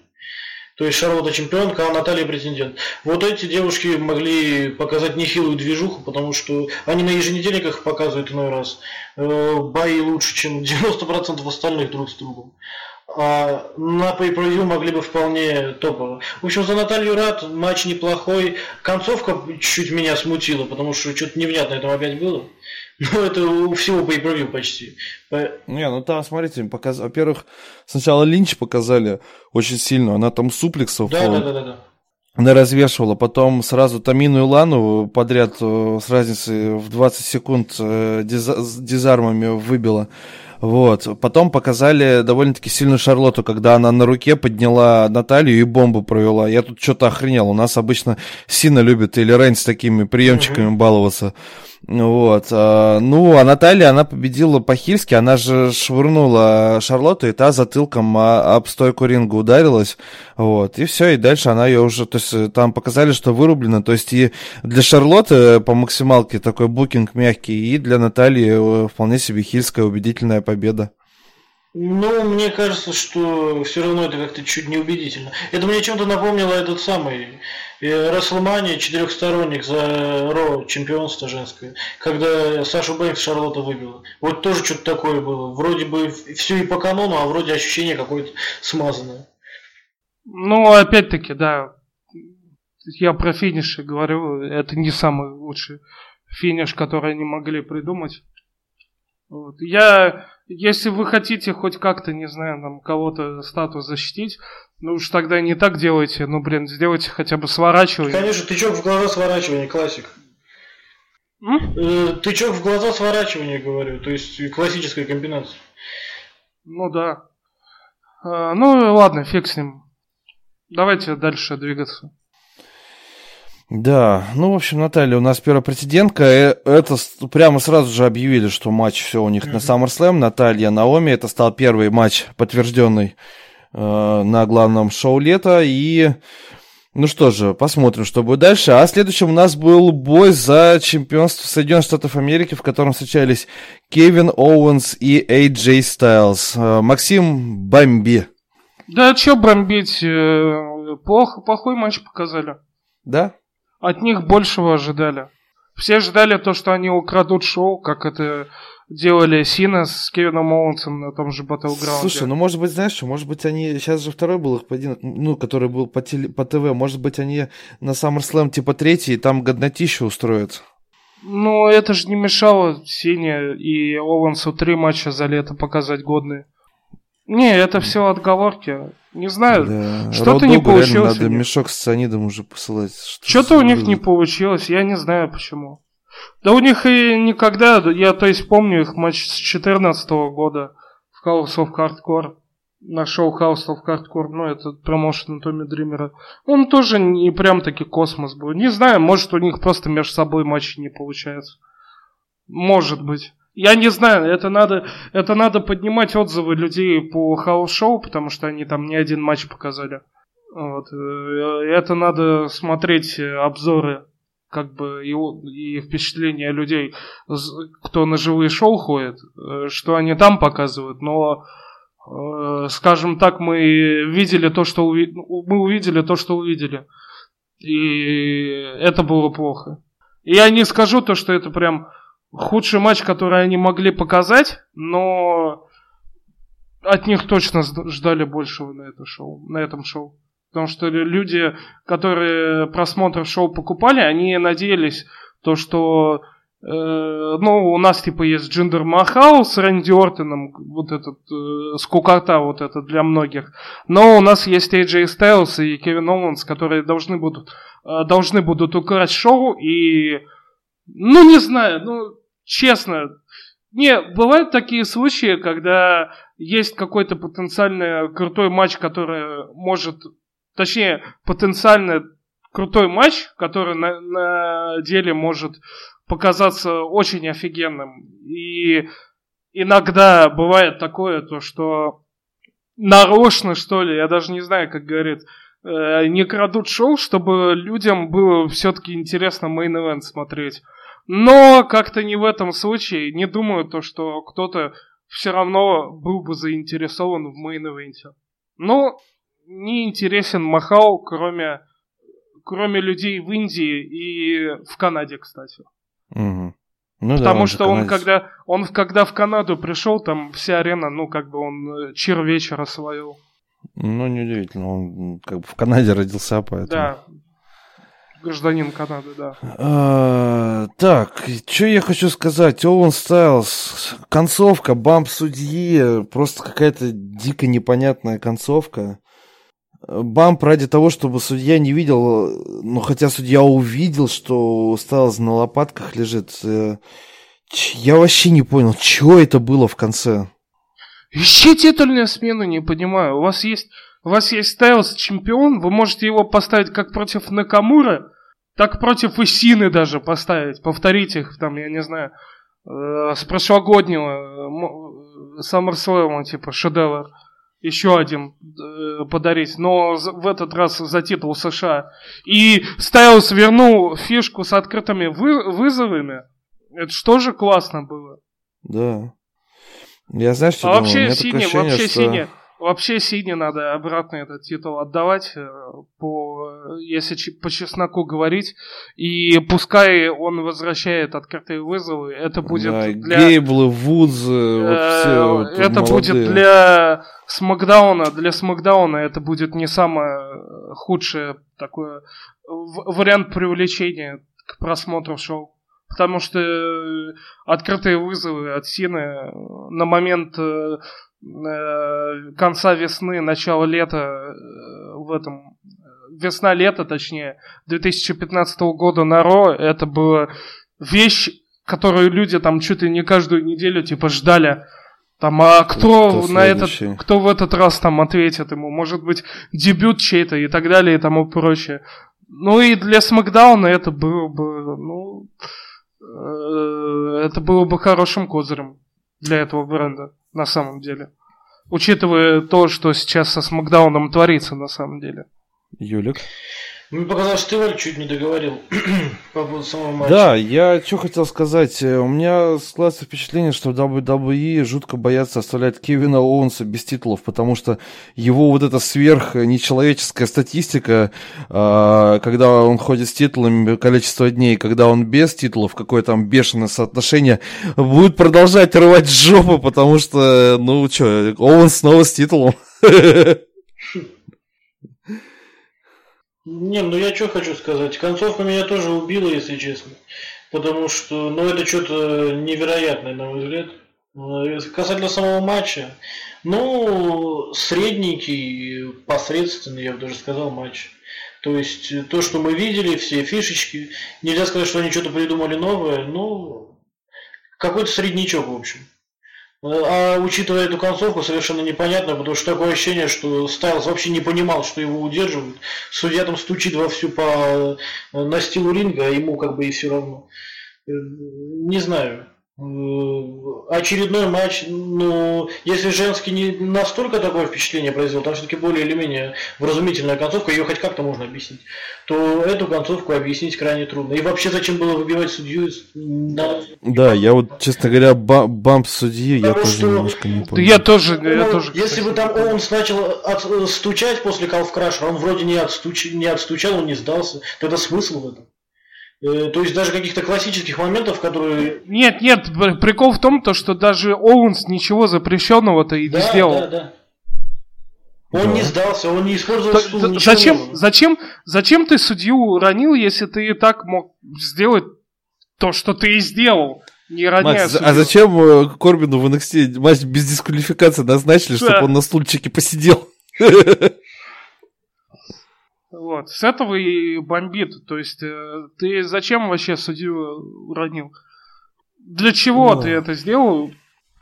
То есть Шарлотта чемпионка, а Наталья претендент. Вот эти девушки могли показать нехилую движуху, потому что они на еженедельниках показывают иной раз э, бои лучше, чем 90% остальных друг с другом а на pay могли бы вполне топово. В общем, за Наталью рад, матч неплохой. Концовка чуть меня смутила, потому что что-то невнятно там опять было. (laughs) Но это у всего pay почти. Не, ну там, смотрите, показ... во-первых, сначала Линч показали очень сильно, она там суплексов. Да, да, да, да, да. она развешивала, потом сразу Тамину и Лану подряд э, с разницей в 20 секунд э, дизармами выбила. Вот. Потом показали довольно-таки сильную Шарлоту, когда она на руке подняла Наталью и бомбу провела. Я тут что-то охренел. У нас обычно Сина любит или Рейн с такими приемчиками mm-hmm. баловаться. Вот. А, ну, а Наталья, она победила по-хильски, она же швырнула Шарлотту, и та затылком об стойку ринга ударилась. Вот. И все, и дальше она ее уже, то есть э, там показали, что вырублено. То есть и для Шарлотты по максималке такой букинг мягкий, и для Натальи э, вполне себе хильская убедительная победа. Ну, мне кажется, что все равно это как-то чуть неубедительно. Это мне чем-то напомнило этот самый э, Расселмания четырехсторонник за Ро чемпионство женское, когда Сашу Бэнкс Шарлотта выбила. Вот тоже что-то такое было. Вроде бы все и по канону, а вроде ощущение какое-то смазанное. Ну, опять-таки, да. Я про финиши говорю, это не самый лучший финиш, который они могли придумать. Вот. Я если вы хотите хоть как-то, не знаю, там кого-то статус защитить, ну уж тогда не так делайте, ну блин, сделайте хотя бы сворачивание. Конечно, тычок в глаза сворачивание, классик. М? Э, тычок в глаза сворачивание, говорю, то есть классическая комбинация. Ну да. А, ну ладно, фиг с ним. Давайте дальше двигаться. Да, ну, в общем, Наталья у нас первая претендентка. Э, это прямо сразу же объявили, что матч все у них mm-hmm. на SummerSlam. Наталья, Наоми. Это стал первый матч, подтвержденный на главном шоу лета. И, ну что же, посмотрим, что будет дальше. А следующим у нас был бой за чемпионство Соединенных Штатов Америки, в котором встречались Кевин Оуэнс и AJ Styles. Э, Максим Бомби. Да, что бомбить? Э, плохо, плохой матч показали. Да? От них большего ожидали. Все ждали то, что они украдут шоу, как это делали Сина с Кевином Оуэнсом на том же Battleground. Слушай, ну может быть, знаешь что, может быть они, сейчас же второй был их поединок, ну, который был по, теле, по ТВ, может быть они на SummerSlam типа третий, и там годнотищу устроят. Ну, это же не мешало Сине и Оуэнсу три матча за лето показать годные. Не, это все отговорки. Не знаю, да. что-то не получилось. Надо мешок с цианидом уже посылать. Что-то у них не получилось, я не знаю почему. Да у них и никогда, я то есть помню их матч с 2014 года в House of Hardcore, на шоу House of Hardcore, ну это промоушен Томми Дримера. Он тоже не прям таки космос был. Не знаю, может у них просто между собой матчи не получается. Может быть. Я не знаю, это надо, это надо поднимать отзывы людей по house шоу, потому что они там не один матч показали. Вот. Э, это надо смотреть обзоры как бы и, и впечатления людей, кто на живые шоу ходит, э, что они там показывают, но э, скажем так, мы видели то, что уви... мы увидели то, что увидели. И это было плохо. Я не скажу то, что это прям худший матч, который они могли показать, но от них точно ждали большего на, это шоу, на этом шоу. Потому что люди, которые просмотр шоу покупали, они надеялись, то, что э, ну, у нас типа есть Джиндер Махал с Рэнди Ортоном, вот этот, э, скукота вот это для многих. Но у нас есть AJ Styles и Кевин Оуэнс, которые должны будут, э, должны будут украсть шоу и ну, не знаю, ну, честно, не, бывают такие случаи, когда есть какой-то потенциально крутой матч, который может, точнее, потенциально крутой матч, который на, на деле может показаться очень офигенным. И иногда бывает такое, то что нарочно, что ли, я даже не знаю, как говорит, э, украдут шоу, чтобы людям было все-таки интересно main event смотреть. Но как-то не в этом случае. Не думаю, то, что кто-то все равно был бы заинтересован в main event е. Ну, не интересен Махал, кроме, кроме людей в Индии и в Канаде, кстати. Угу. Ну, Потому да, что он когда, он когда в Канаду пришел, там вся арена, ну, как бы он э, cheer вечера освоил. Ну, неудивительно, он как бы в Канаде родился, поэтому... Да, Гражданин Канады, да. А, так, что я хочу сказать? Оуэн Стайлз, концовка, бамп судьи, просто какая-то дико непонятная концовка. Бамп ради того, чтобы судья не видел, ну хотя судья увидел, что Стайлз на лопатках лежит. Э, я вообще не понял, что это было в конце. Ищи титульную смену, не понимаю. У вас есть, у вас есть Стайлз чемпион, вы можете его поставить как против Накамура, так против Исины даже поставить. Повторить их там, я не знаю, э, с прошлогоднего э, SummerSlam, типа, шедевр еще один э, подарить, но в этот раз за титул США. И Стайлс вернул фишку с открытыми вы, вызовами. Это что же классно было. Да. Я знаю, что а вообще синий, вообще что... синий. Вообще Сине надо обратно этот титул отдавать, э, по, если по чесноку говорить. И пускай он возвращает открытые вызовы, это будет да, для... Гейблы, Вудзы, э, Это будет для Смакдауна, для Смакдауна это будет не самое худшее такое вариант привлечения к просмотру шоу. Потому что э, открытые вызовы от Сины на момент Э, конца весны, начала лета э, в этом весна-лето, точнее, 2015 года на Ро, это была вещь, которую люди там чуть ли не каждую неделю типа ждали. Там, а кто, кто на этот, кто в этот раз там ответит ему? Может быть, дебют чей-то и так далее и тому прочее. Ну и для Смакдауна это было бы, ну, э, это было бы хорошим козырем для этого бренда на самом деле. Учитывая то, что сейчас со Смакдауном творится на самом деле. Юлик? Мне показалось, что ты, Валь, чуть не договорил (clears throat) по поводу самого матча. Да, я что хотел сказать. Э, у меня складывается впечатление, что WWE жутко боятся оставлять Кевина Оуэнса без титулов, потому что его вот эта сверх нечеловеческая статистика, а, когда он ходит с титулами, количество дней, когда он без титулов, какое там бешеное соотношение, будет продолжать рвать жопу, потому что, ну что, Оуэнс снова с титулом. (laughs) Не, ну я что хочу сказать. Концовка меня тоже убила, если честно. Потому что, ну это что-то невероятное, на мой взгляд. Э, касательно самого матча, ну, средненький, посредственный, я бы даже сказал, матч. То есть, то, что мы видели, все фишечки, нельзя сказать, что они что-то придумали новое, ну, какой-то среднячок, в общем. А учитывая эту концовку, совершенно непонятно, потому что такое ощущение, что Стайлз вообще не понимал, что его удерживают. Судья там стучит вовсю по э, настилу ринга, а ему как бы и все равно. Э, не знаю. Э, очередной матч, ну, если женский не настолько такое впечатление произвел, там все-таки более или менее вразумительная концовка, ее хоть как-то можно объяснить, то эту концовку объяснить крайне трудно. И вообще зачем было выбивать судью? Да, да я вот, честно говоря, бамп судьи, я тоже что... немножко не понял. Я тоже, ну, я тоже. Если бы там он начал от, стучать после Калфкраша, он вроде не, отстуч... не отстучал, он не сдался, тогда смысл в этом? Э, то есть даже каких-то классических моментов, которые... Нет, нет, прикол в том, то, что даже Оуэнс ничего запрещенного-то и да, не сделал. Да, да. Он да. не сдался, он не использовал то, стул, зачем, зачем, зачем ты судью уронил, если ты и так мог сделать то, что ты и сделал? Не роняя Макс, а зачем э, Корбину в NXT матч без дисквалификации назначили, да. чтобы он на стульчике посидел? (laughs) Вот. С этого и бомбит. То есть, э, ты зачем вообще судью уронил? Для чего ну, ты это сделал,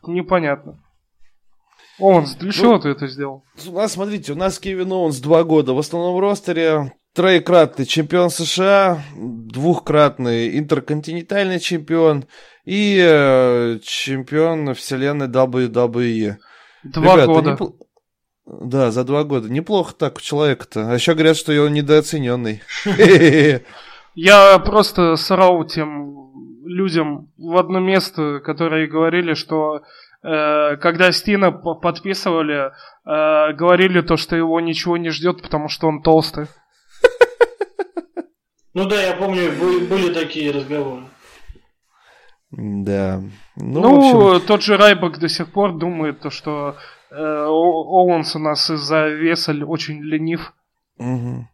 непонятно. Оуэнс, для ну, чего ты это сделал? У нас, смотрите, у нас Кевин Оуэнс два года в основном ростере. Троекратный чемпион США, двухкратный интерконтинентальный чемпион и э, чемпион вселенной WWE. Два Ребята, года. Не, да, за два года. Неплохо так у человека-то. А еще говорят, что он недооцененный. (laughs) Я просто срал тем людям в одно место, которые говорили, что э, когда Стина подписывали, э, говорили то, что его ничего не ждет, потому что он толстый. (laughs) Ну да, я помню, были такие разговоры. Да. Ну, ну общем... тот же Райбок до сих пор думает, то, что Оуэнс у нас из-за веса очень ленив. Угу.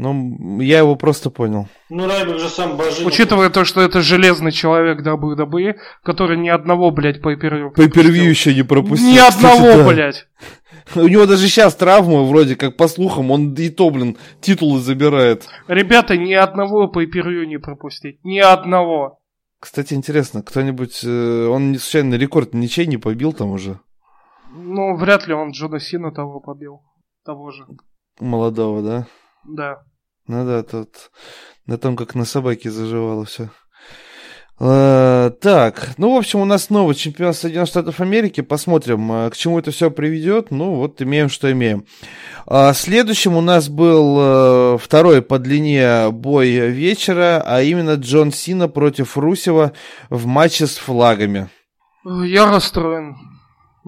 Ну, я его просто понял. Ну, Райбек же сам божина. Учитывая то, что это железный человек WWE, который ни одного, блядь, по пейпервью еще не пропустил. Ни одного, да. блядь. (laughs) У него даже сейчас травма, вроде как, по слухам, он и то, блин, титулы забирает. Ребята, ни одного по не пропустить. Ни одного. Кстати, интересно, кто-нибудь... Э, он случайно рекорд ничей не побил там уже? Ну, вряд ли он Джона Сина того побил. Того же. Молодого, да? Да. Ну да, тут на том, как на собаке заживало все. Uh, так, ну, в общем, у нас новый чемпион Соединенных Штатов Америки. Посмотрим, uh, к чему это все приведет. Ну, вот имеем, что имеем. Uh, следующим у нас был второй по длине бой вечера, а именно Джон Сина против Русева в матче с флагами. Я расстроен.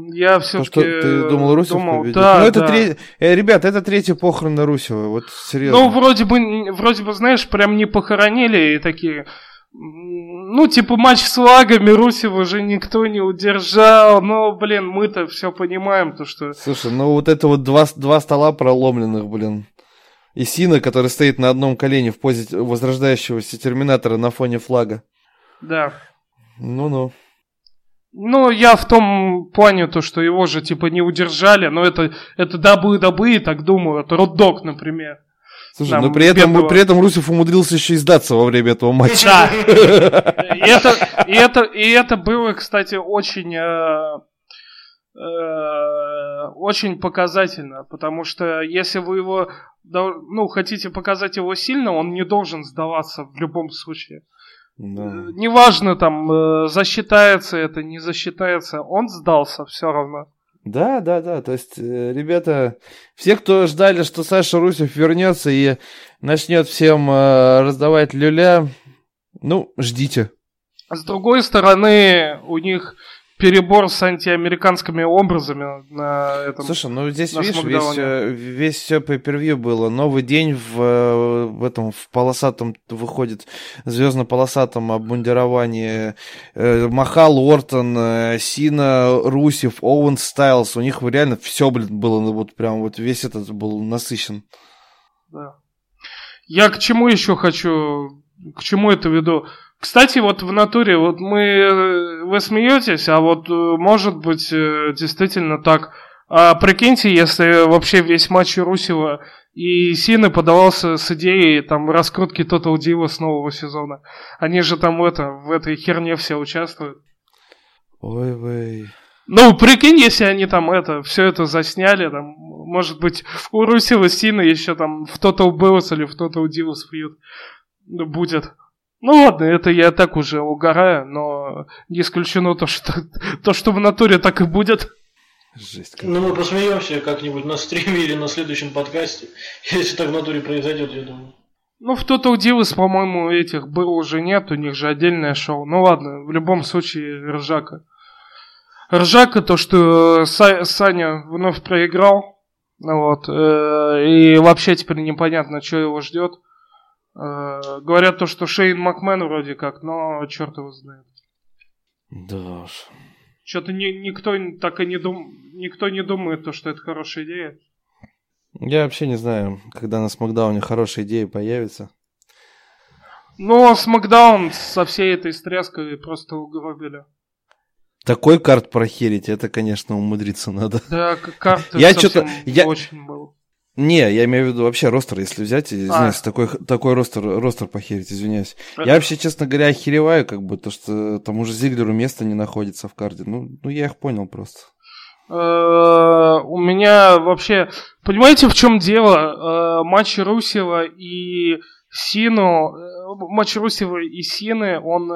Я все-таки... ты думал, Русев думал, победит? Да, ну, это да. Тре... Э, ребят, это третий похорон на Русева, вот серьезно. Ну, вроде бы, вроде бы, знаешь, прям не похоронили и такие... Ну, типа матч с лагами Русева уже никто не удержал, но, блин, мы-то все понимаем, то что... Слушай, ну вот это вот два, два стола проломленных, блин. И Сина, который стоит на одном колене в позе возрождающегося терминатора на фоне флага. Да. Ну-ну. Ну, я в том плане, то, что его же, типа, не удержали, но это, это дабы-дабы, так думаю, это Роддок, например. Слушай, Нам но при этом, бедного... при этом Русев умудрился еще и сдаться во время этого матча. Да. (laughs) И это, и это, и это было, кстати, очень, э, э, очень показательно, потому что если вы его, ну, хотите показать его сильно, он не должен сдаваться в любом случае. Да. Э, неважно, там, э, засчитается это, не засчитается, он сдался все равно. Да, да, да. То есть, э, ребята, все, кто ждали, что Саша Русев вернется и начнет всем раздавать люля, ну, ждите. С другой стороны, у них перебор с антиамериканскими образами на этом. Слушай, ну здесь, видишь, весь, э, весь все по первью было. Новый день в, э, в этом, в полосатом выходит, звездно-полосатом обмундировании. Э, Махал, Ортон, Сина, Русев, Оуэн Стайлс. У них реально все, блин, было, ну, вот прям вот весь этот был насыщен. Да. Я к чему еще хочу, к чему это веду? Кстати, вот в натуре, вот мы, э, вы смеетесь, а вот э, может быть э, действительно так. А прикиньте, если вообще весь матч Русева и Сины подавался с идеей там раскрутки Total Diva с нового сезона. Они же там это, в этой херне все участвуют. Ой, вей. Ну, прикинь, если они там это, все это засняли, там, может быть, у Русева Сина еще там в Total Bells или в Total Divas фьют будет. Ну ладно, это я так уже угораю, но не исключено то, что, (laughs) то, что в натуре так и будет. Жесть. Как... Ну мы посмеемся как-нибудь на стриме или на следующем подкасте, (laughs) если так в натуре произойдет, я думаю. Ну, в Total Divas, по-моему, этих было уже нет, у них же отдельное шоу. Ну ладно, в любом случае, Ржака. Ржака, то, что Са- Саня вновь проиграл, вот, э- и вообще теперь непонятно, что его ждет. Э, говорят то, что Шейн Макмен вроде как, но черт его знает. Да уж. Что-то ни, никто так и не дум... никто не думает, то, что это хорошая идея. Я вообще не знаю, когда на Смакдауне хорошая идея появится. Ну, Смакдаун со всей этой стряской просто угробили. Такой карт прохерить, это, конечно, умудриться надо. Да, карты я что-то я... очень был. Не, я имею в виду вообще ростер, если взять, извиняюсь, а. такой, такой ростер, ростер похерить, извиняюсь. Это... Я вообще, честно говоря, охереваю, как бы, то, что тому же Зиглеру место не находится в карте. Ну, ну я их понял просто. Э, у меня вообще... Понимаете, в чем дело? Э, матч Русева и Сину... Э, матч Русева и Сины, он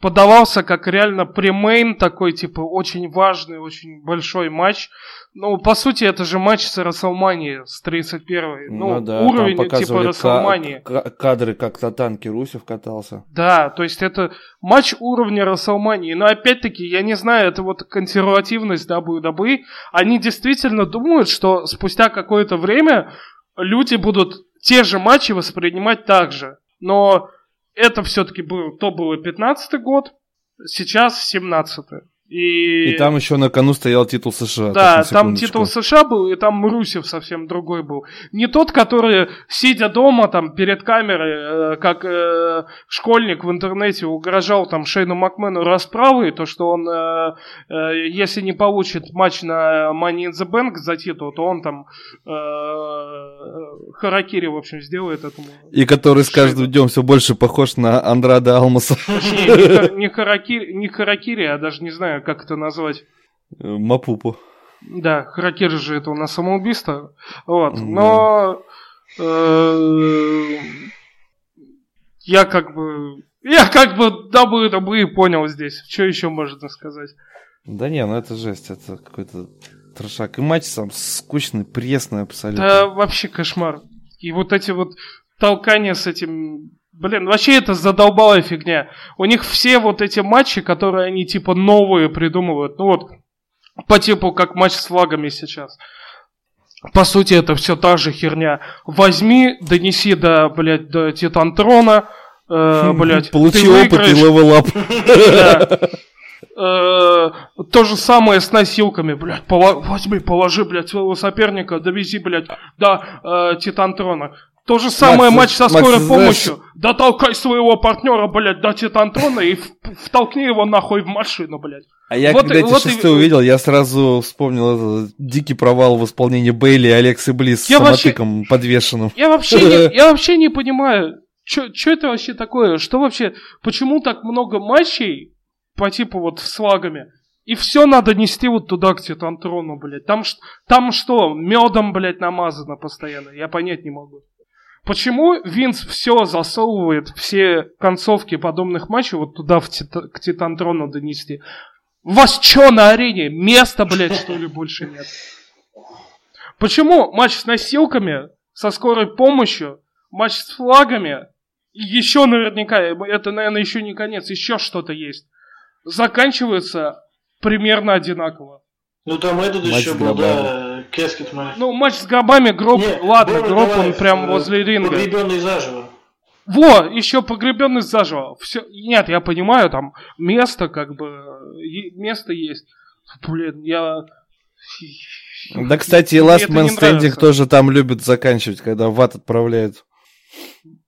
подавался как реально премейн такой, типа, очень важный, очень большой матч. Ну, по сути, это же матч с Расселмани с 31-й. Ну, ну да, уровень типа Расселмани. кадры, как на танке Русев катался. Да, то есть это матч уровня Расселмании. Но опять-таки, я не знаю, это вот консервативность WWE. Они действительно думают, что спустя какое-то время люди будут те же матчи воспринимать так же. Но это все-таки был, то было 15 год, сейчас 17 -й. И... и там еще на кону стоял титул США. Да, там титул США был, и там Русев совсем другой был. Не тот, который, сидя дома там перед камерой, э, как э, школьник в интернете угрожал там Шейну Макмену расправой, то что он, э, э, если не получит матч на Money in the Bank за титул, то он там э, харакири, в общем, сделает этому. И который с каждым днем все больше похож на Андрада Алмаса. Не, не, харакири, не харакири, а даже не знаю, как это назвать. Э, Мапупу. Да, Харакири же это у нас самоубийство. Вот. Но э, я как бы. Я как бы дабы бы понял здесь. Что еще можно сказать? Да не, ну это жесть, это какой-то трэшак. И матч сам скучный, пресный абсолютно. Да, вообще кошмар. И вот эти вот толкания с этим Блин, вообще это задолбалая фигня. У них все вот эти матчи, которые они типа новые придумывают, ну вот, по типу как матч с флагами сейчас. По сути, это все та же херня. Возьми, донеси до, блядь, до Титантрона, э, блядь, Получи опыт и level (laughs) э, то же самое с носилками, блядь, возьми, положи, блядь, своего соперника, довези, блядь, до э, Титантрона. То же самое Макс, матч со скорой Макс, помощью. Знаешь... Да толкай своего партнера, блядь, до Титантрона и втолкни его нахуй в машину, блядь. А я вот, когда эти вот шесты и... увидел, я сразу вспомнил этот дикий провал в исполнении Бейли и Алексы Близ с самотыком вообще... подвешенным. Я вообще, не, (laughs) я вообще не понимаю, что это вообще такое? Что вообще, почему так много матчей по типу вот с флагами? И все надо нести вот туда, к Титантрону, блядь. Там, там что, медом, блядь, намазано постоянно? Я понять не могу. Почему Винс все засовывает, все концовки подобных матчей вот туда, в тит- к Титантрону донести? Вас что на арене? Места, блядь, что ли, больше нет? Почему матч с носилками, со скорой помощью, матч с флагами, еще наверняка, это, наверное, еще не конец, еще что-то есть, заканчивается примерно одинаково. Ну там этот матч еще был, да, Кескет матч. Ну, матч с гробами, гроб, Не, ладно, гроб он прям э, возле ринга. Погребенный заживо. Во, еще погребенный заживо. Все, нет, я понимаю, там место как бы, место есть. Блин, я... Да, (laughs) кстати, и Last Man Standing тоже там любят заканчивать, когда в ад отправляют.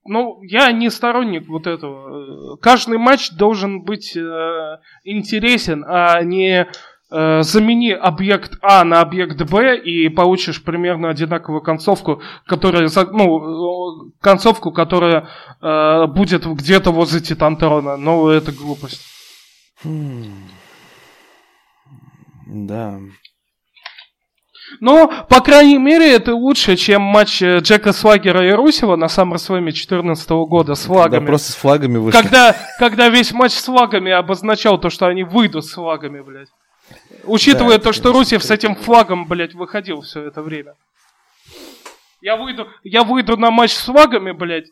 Ну, я не сторонник вот этого. Каждый матч должен быть э, интересен, а не Э, замени объект А на объект Б и получишь примерно одинаковую концовку, которая, ну, э, концовку, которая э, будет где-то возле Титантрона. Но это глупость. Да. Но, по крайней мере, это лучше, чем матч э, Джека Свагера и Русева на SummerSlam 2014 года с флагами. Да, просто с флагами вышли. Когда, когда весь матч с флагами обозначал то, что они выйдут с флагами, блядь. Учитывая да, то, что Русев с этим флагом, блядь, выходил все это время. Я выйду, я выйду на матч с флагами, блядь,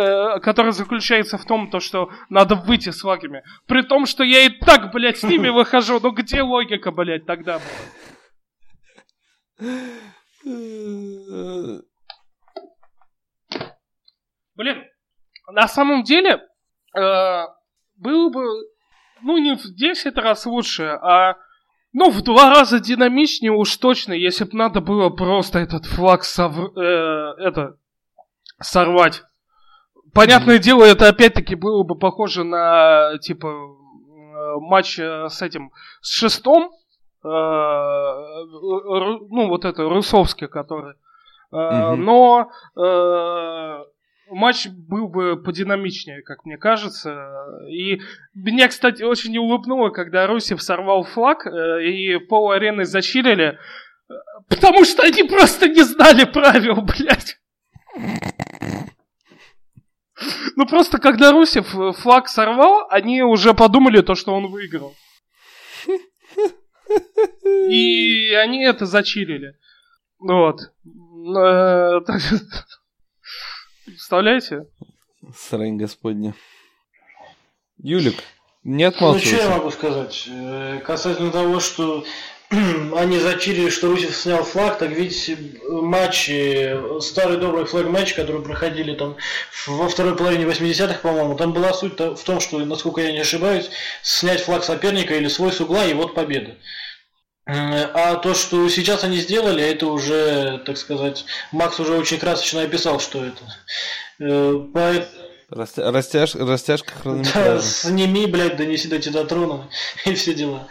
э, который заключается в том, то, что надо выйти с флагами. При том, что я и так, блядь, с ними (laughs) выхожу. Ну где логика, блядь, тогда была? Блин, на самом деле, э, было бы ну, не в 10 раз лучше, а ну, в два раза динамичнее уж точно, если бы надо было просто этот флаг сов... э, это, сорвать. Понятное mm-hmm. дело, это опять-таки было бы похоже на, типа, матч э, с этим, с шестом, э, ну, вот это, Русовский, который. Mm-hmm. Но э, матч был бы подинамичнее, как мне кажется. И меня, кстати, очень не улыбнуло, когда Русев сорвал флаг э, и пол арены зачилили, потому что они просто не знали правил, (laughs) блядь. Ну просто когда Русев флаг сорвал, они уже подумали то, что он выиграл. И они это зачилили. Вот. (laughs) Э, Представляете? Срань господня. Юлик, не отмалчивайся. Ну, что я могу сказать? Э, касательно того, что (clears throat) они зачирили, что Русев снял флаг, так ведь матчи, старый добрый флаг-матч, которые проходили там во второй половине 80-х, по-моему, там была суть в том, что, насколько я не ошибаюсь, снять флаг соперника или свой с угла, и вот победа. А то, что сейчас они сделали, это уже, так сказать, Макс уже очень красочно описал, что это. Э, по... Растяж... Растяжка хронометража. Да, сними, блядь, донеси до Титатрона (laughs) и все дела.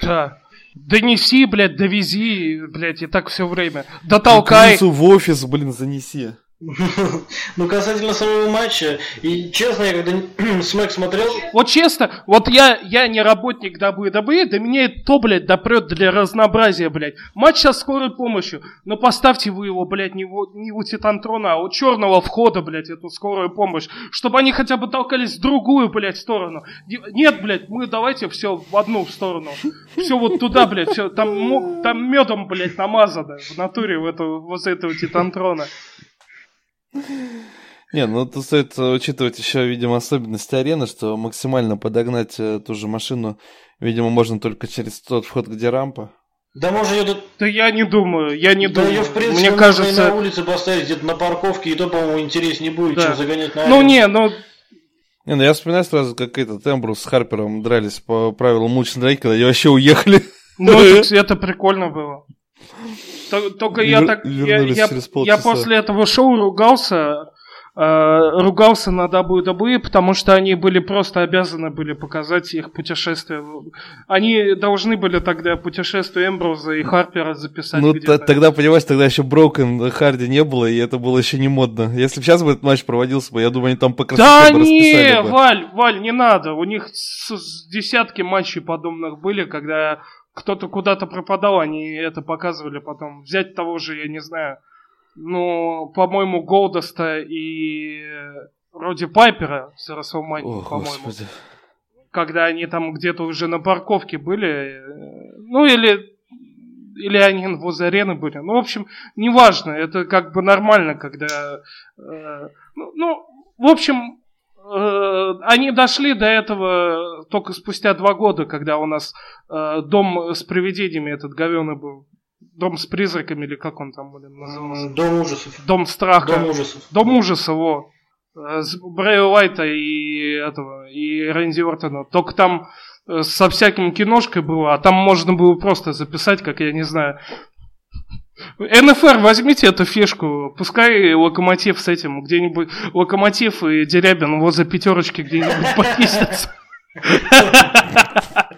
Да. Донеси, блядь, довези, блядь, и так все время. Дотолкай. в офис, блин, занеси. Ну, касательно самого матча, и честно, я когда (clears throat) Смэк смотрел... Вот честно, вот я, я не работник WWE, да меня это то, блядь, допрет для разнообразия, блядь. Матч со скорой помощью, но поставьте вы его, блядь, не, у, не у Титантрона, а у черного входа, блядь, эту скорую помощь, чтобы они хотя бы толкались в другую, блядь, сторону. Нет, блядь, мы давайте все в одну сторону. Все вот туда, блядь, все, там, там медом, блядь, намазано в натуре в эту, вот этого Титантрона. Не, ну тут стоит учитывать еще, видимо, особенности арены, что максимально подогнать э, ту же машину, видимо, можно только через тот вход, где рампа. Да можно ее... Да я не думаю, я не да думаю. ее, в принципе, Мне кажется... на улице поставить где-то на парковке, и то, по-моему, интереснее будет, да. чем загонять на Ну не, ну... Не, ну я вспоминаю сразу, как этот Эмбрус с Харпером дрались по правилам лучшей драки, когда они вообще уехали. Ну, (laughs) это прикольно было. Только я так... Я, после этого шоу ругался, э, ругался на WWE, потому что они были просто обязаны были показать их путешествие. Они должны были тогда путешествие Эмброза и Харпера записать. Ну, тогда, понимаешь, тогда еще Броукен Харди не было, и это было еще не модно. Если бы сейчас бы этот матч проводился бы, я думаю, они там по красоте Да не, бы. Валь, Валь, не надо. У них десятки матчей подобных были, когда кто-то куда-то пропадал, они это показывали потом. Взять того же, я не знаю, ну, по-моему, Голдоста и Роди Пайпера с Расселмани, по-моему. Когда они там где-то уже на парковке были, ну или или они возле арены были. Ну, в общем, неважно, это как бы нормально, когда... Э, ну, ну, в общем, Э, они дошли до этого только спустя два года, когда у нас э, дом с привидениями этот говёный был. Дом с призраками, или как он там блин, назывался? Дом ужасов. Дом страха. Дом ужасов. Дом ужасов, во. Э, с Брэя Уайта и этого, и Рэнди Ортона. Только там со всяким киношкой было, а там можно было просто записать, как я не знаю, НФР, возьмите эту фишку, пускай локомотив с этим где-нибудь, локомотив и Дерябин возле пятерочки где-нибудь подписятся. (laughs)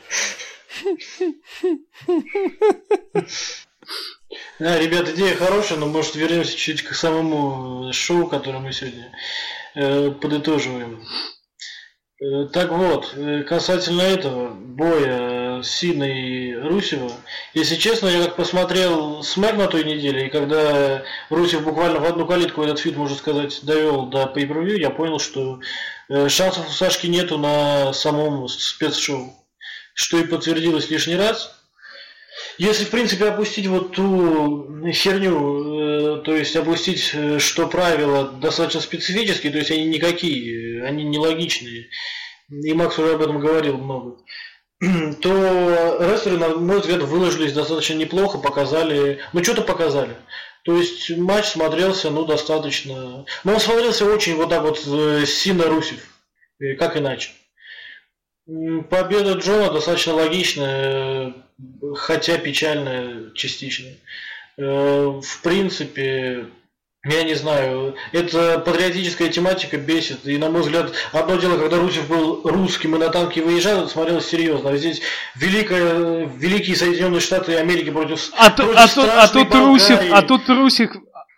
Да, ребят, идея хорошая, но может вернемся чуть к самому шоу, которое мы сегодня э, подытоживаем. Э, так вот, э, касательно этого боя Сина и Русева, если честно, я как посмотрел смэк на той неделе, и когда Русев буквально в одну калитку этот feud, можно сказать, довел до pay я понял, что э, шансов у Сашки нету на самом спецшоу, что и подтвердилось лишний раз. Если, в принципе, опустить вот ту херню, э, то есть опустить, э, что правила достаточно специфические, то есть они никакие, они нелогичные, и Макс уже об этом говорил много, (clears throat) то рестлеры, на мой взгляд, выложились достаточно неплохо, показали, ну что-то показали. То есть матч смотрелся, ну, достаточно... Ну, он смотрелся очень вот так вот э, сильно Русев, как иначе. Победа Джона достаточно логичная, хотя печальная частично. Э, в принципе, я не знаю, это патриотическая тематика бесит. И, на мой взгляд, одно дело, когда Русев был русским и на танке выезжал, это смотрелось серьезно. А здесь великая, великие Соединенные Штаты Америки против, а, против а, тут, а тут Русев, а тут Русев,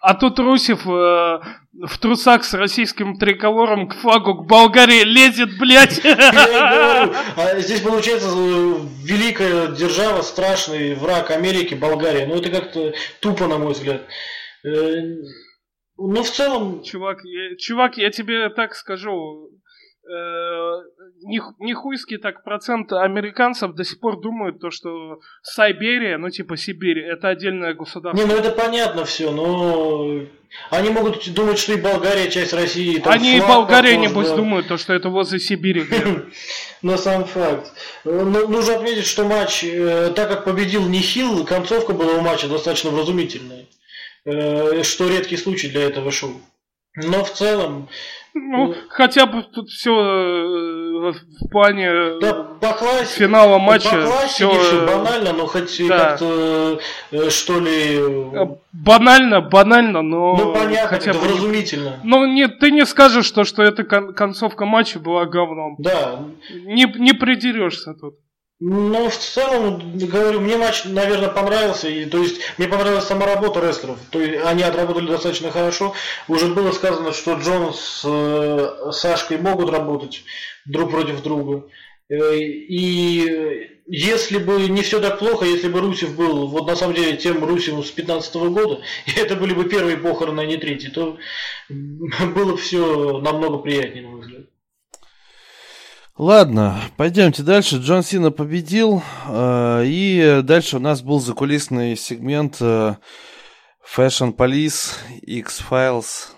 а тут Русев э, в трусах с российским триколором к флагу к Болгарии лезет, блядь. (laughs) А здесь получается э, великая держава, страшный враг Америки, Болгария. Ну это как-то тупо, на мой взгляд. Э, ну, в целом... Чувак, я, чувак, я тебе так скажу. Э, нихуйский так процент американцев до сих пор думают, то, что Сайберия, ну типа Сибирь, это отдельное государство. Не, ну это понятно все, но они могут думать, что и Болгария часть России. Там они и Болгария, небось, да. думают, то, что это возле Сибири. (laughs) Но сам факт. Ну, нужно отметить, что матч, э, так как победил Нихил, концовка была у матча достаточно вразумительная. Э, что редкий случай для этого шоу. Но в целом... Ну, ну хотя бы тут все э, в плане да, по классе, финала матча. Все, все банально, но хоть да. как-то э, что ли... Банально, банально, но... Ну, понятно, хотя бы вразумительно. Ну, нет, ты не скажешь, что, что эта концовка матча была говном. Да. Не, не придерешься тут. Ну, в целом, говорю, мне матч, наверное, понравился. И, то есть, мне понравилась сама работа рестлеров. То есть, они отработали достаточно хорошо. Уже было сказано, что Джон с э, Сашкой могут работать друг против друга. Э, и если бы не все так плохо, если бы Русев был, вот на самом деле, тем Русевым с 15 -го года, (laughs) и это были бы первые похороны, а не третьи, то было бы все намного приятнее, на мой взгляд. Ладно, пойдемте дальше. Джон Сина победил, э, и дальше у нас был закулисный сегмент э, Fashion Police, X-Files.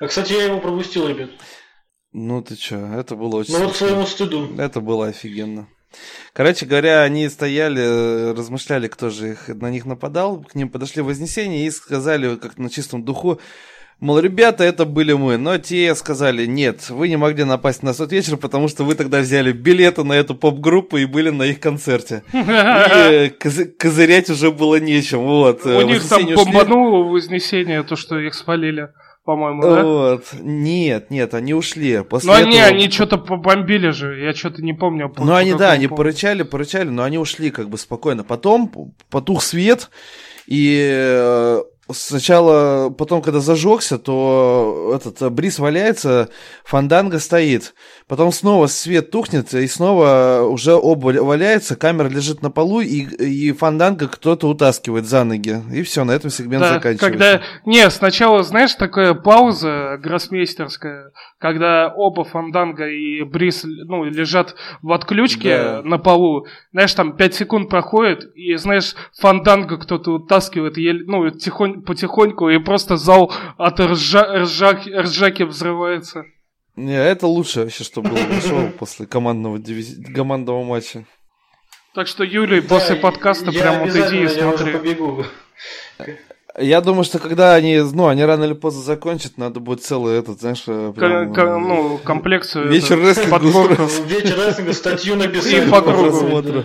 А, кстати, я его пропустил, ребят. Ну ты чё, это было очень... Ну вот своему стыду. Это было офигенно. Короче говоря, они стояли, размышляли, кто же их, на них нападал. К ним подошли Вознесения и сказали, как на чистом духу, Мол, ребята, это были мы. Но те сказали, нет, вы не могли напасть на тот вечер, потому что вы тогда взяли билеты на эту поп-группу и были на их концерте. (laughs) И э, козырять уже было нечем. Вот. У них там бомбануло Вознесение, то, что их спалили по-моему, да? Вот. Нет, нет, они ушли. После но этого... они, они что-то побомбили же, я что-то не помню. Ну, они, да, они порычали, порычали, но они ушли как бы спокойно. Потом потух свет, и э, сначала, потом, когда зажегся, то этот э, Брис валяется, Фанданга стоит. Потом снова свет тухнет, и снова уже оба валяется, камера лежит на полу, и, и Фанданга кто-то утаскивает за ноги. И все, на этом сегмент да, заканчивается. Когда... Не, сначала, знаешь, такая пауза гроссмейстерская, когда оба Фанданга и Брис ну, лежат в отключке да. на полу. Знаешь, там 5 секунд проходит, и, знаешь, Фанданга кто-то утаскивает, ну, тихонь, потихоньку, и просто зал от ржа, ржаки, ржаки взрывается. Не, это лучше вообще, что было шоу после командного, дивизи... командного матча. Так что, Юлий, после подкаста прям вот иди и смотри. Я думаю, что когда они, ну, они рано или поздно закончат, надо будет целый этот, знаешь, э, прям, К- ну, комплекцию. Вечер рестлинга. Вечер рестлинга, статью написать. И по кругу.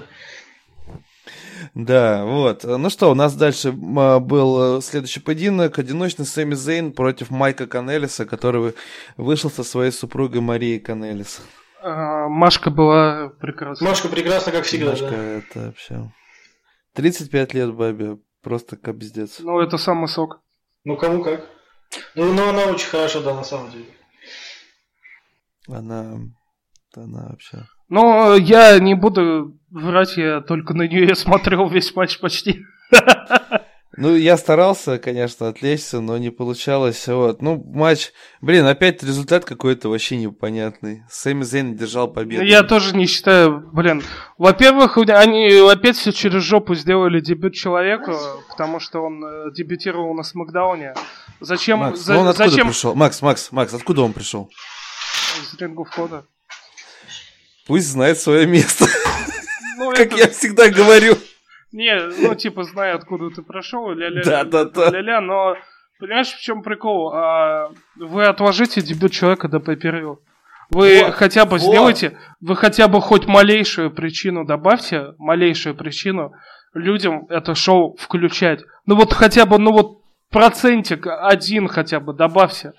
Да, вот. Ну что, у нас дальше а, был э, следующий поединок. Одиночный Сэмми Зейн против Майка Канелиса, который вышел со своей супругой Марией Канелис. А, Машка была прекрасна. Машка прекрасна, как всегда. Машка да. это вообще... 35 лет бабе, просто капздец. Ну, это самый сок. Ну, кому как. Ну, ну, она очень хорошо, да, на самом деле. Она... Она вообще... Но я не буду врать, я только на нее (laughs) смотрел весь матч почти. (laughs) Ну, я старался, конечно, отвлечься, но не получалось. Вот. Ну, матч... Блин, опять результат какой-то вообще непонятный. Сэмми Зейн держал победу. Я тоже не считаю, блин. Во-первых, они опять все через жопу сделали дебют человеку, потому что он э, дебютировал на Смакдауне. Зачем... Макс, за, ну он откуда зачем... пришел? Макс, Макс, Макс, откуда он пришел? Из рингу входа. Пусть знает свое место. Ну, как это... я всегда говорю. Не, ну типа знаю, откуда ты прошел, ля-ля, да, да, да. ля-ля, но понимаешь, в чем прикол? А, вы отложите дебют человека до пейпервью. Вы вот, хотя бы вот. сделайте, вы хотя бы хоть малейшую причину добавьте, малейшую причину людям это шоу включать. Ну вот хотя бы, ну вот процентик один хотя бы добавьте.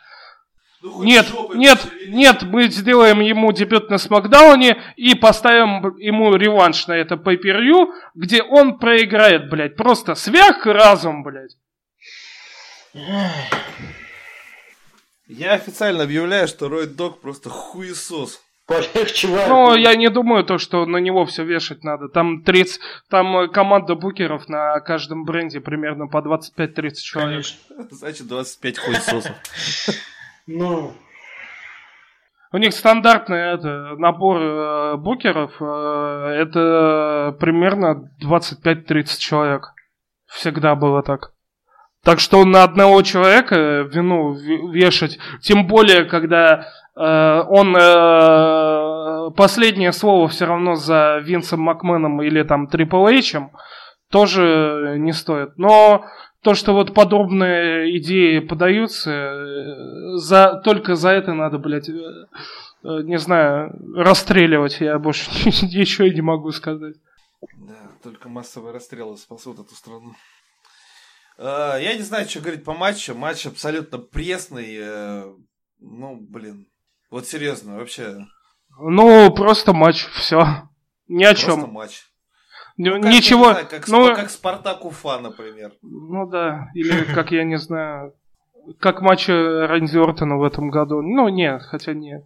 Ну, нет, нет, нет, мы сделаем ему дебют на Смакдауне и поставим ему реванш на это pay где он проиграет, блядь. Просто сверх разум, блядь. Я официально объявляю, что Рой Дог просто хуесос. Ну, я не думаю, то, что на него все вешать надо. Там 30, там команда букеров на каждом бренде примерно по 25-30 человек. (laughs) Значит, 25 хуесосов. (laughs) Ну. У них стандартный это, набор э, букеров, э, это примерно 25-30 человек. Всегда было так. Так что на одного человека вину вешать, тем более, когда э, он э, последнее слово все равно за Винсом Макменом или там Трипл Эйчем, тоже не стоит. Но то, что вот подобные идеи подаются, э, за, только за это надо, блядь, э, э, не знаю, расстреливать. Я больше (laughs) ничего не могу сказать. Да, только массовые расстрелы спасут эту страну. Я не знаю, что говорить по матчу. Матч абсолютно пресный. Ну, блин. Вот серьезно, вообще. Ну, просто матч, все. Ни о чем. Просто матч. Ну, Ничего. Знаю, как, ну, как Спартак Уфа, например. Ну да. Или (laughs) как я не знаю. Как матч Рэнди Ортона в этом году. Ну, нет, хотя нет.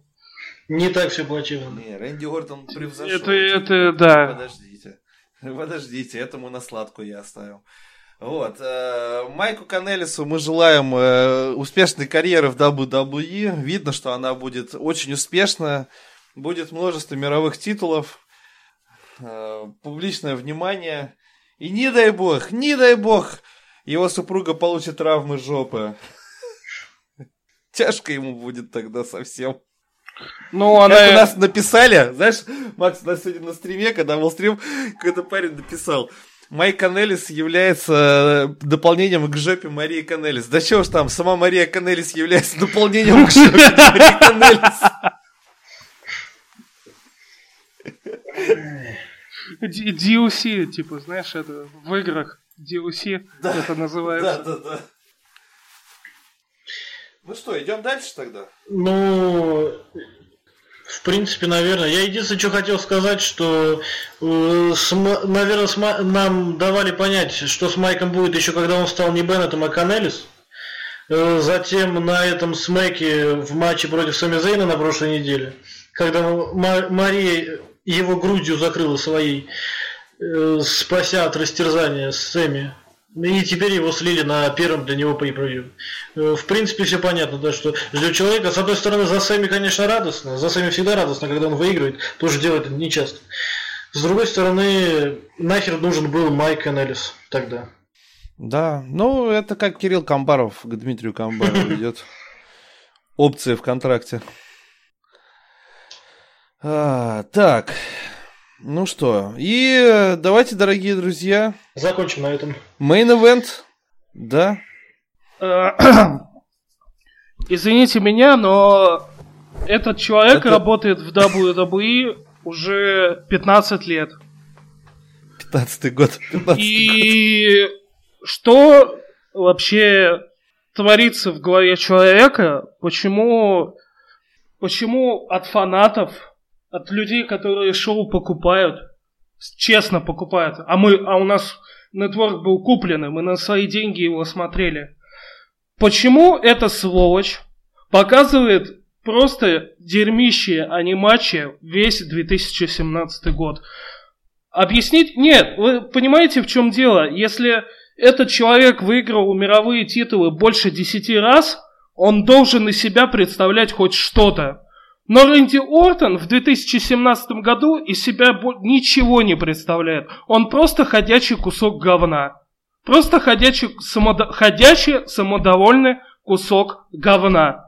Не так все плачевно. Не, Рэнди Ортон превзошел. Это, это, да. Подождите. (laughs) Подождите, этому на сладкую я оставил. Вот. Э, Майку Канелису мы желаем э, успешной карьеры в WWE. Видно, что она будет очень успешная. Будет множество мировых титулов. Э, публичное внимание. И не дай бог, не дай бог, его супруга получит травмы жопы. Тяжко ему будет тогда совсем. Ну, она... Как у нас написали, знаешь, Макс, у нас сегодня на стриме, когда был стрим, какой-то парень написал, Майк Канелис является э, дополнением к жопе Марии Канелис. Да чего ж там, сама Мария Канелис является дополнением к жопе (laughs) Марии Канелис. DLC, типа, знаешь, это в играх DLC да, это называется. Да, да, да. Ну что, идем дальше тогда? Ну, в принципе, наверное. Я единственное, что хотел сказать, что, э, с, наверное, с, нам давали понять, что с Майком будет еще, когда он стал не Беннетом, а Канелис. Э, затем на этом смеке в матче против Сами Зейна на прошлой неделе, когда Мария его грудью закрыла своей, э, спася от растерзания Сэмми. И теперь его слили на первом для него pay э, В принципе, все понятно, да, что ждет человека. С одной стороны, за Сэмми, конечно, радостно. За Сэмми всегда радостно, когда он выигрывает. Тоже делает это нечасто. С другой стороны, нахер нужен был Майк Энелис тогда. Да, ну это как Кирилл Камбаров к Дмитрию Камбарову (laughs) идет. Опции в контракте. А, так, ну что, и давайте, дорогие друзья. Закончим на этом. Main event, да. (clears throat) Извините меня, но этот человек Это... работает в WWE уже 15 лет. 15 год. (laughs) 15 и год. что вообще творится в голове человека? Почему, почему от фанатов от людей, которые шоу покупают, честно покупают, а мы, а у нас нетворк был купленный, мы на свои деньги его смотрели. Почему эта сволочь показывает просто дерьмище, а не матчи весь 2017 год? Объяснить? Нет, вы понимаете, в чем дело? Если этот человек выиграл мировые титулы больше 10 раз, он должен из себя представлять хоть что-то. Но Рэнди Ортон в 2017 году из себя ничего не представляет. Он просто ходячий кусок говна. Просто ходячий, самодо... ходячий самодовольный кусок говна.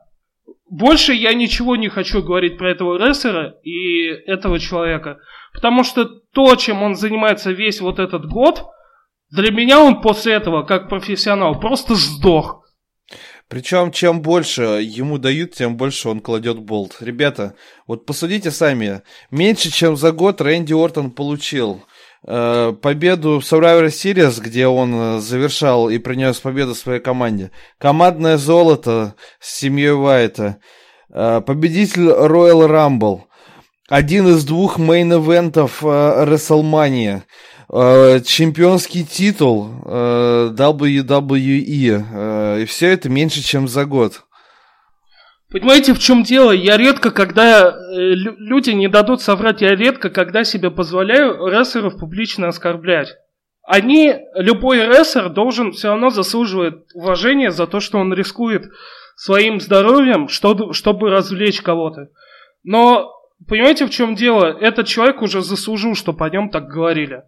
Больше я ничего не хочу говорить про этого рестлера и этого человека. Потому что то, чем он занимается весь вот этот год, для меня он после этого, как профессионал, просто сдох. Причем, чем больше ему дают, тем больше он кладет болт. Ребята, вот посудите сами. Меньше, чем за год Рэнди Ортон получил э, победу в Survivor Series, где он э, завершал и принес победу своей команде. Командное золото с семьей Уайта. Э, победитель Royal Rumble. Один из двух мейн-эвентов э, WrestleMania. Э, чемпионский титул э, WWE. Э, и все это меньше, чем за год. Понимаете, в чем дело? Я редко, когда люди не дадут соврать, я редко, когда себе позволяю рестлеров публично оскорблять. Они, любой рестлер должен все равно заслуживает уважения за то, что он рискует своим здоровьем, чтобы развлечь кого-то. Но, понимаете, в чем дело? Этот человек уже заслужил, чтобы о нем так говорили.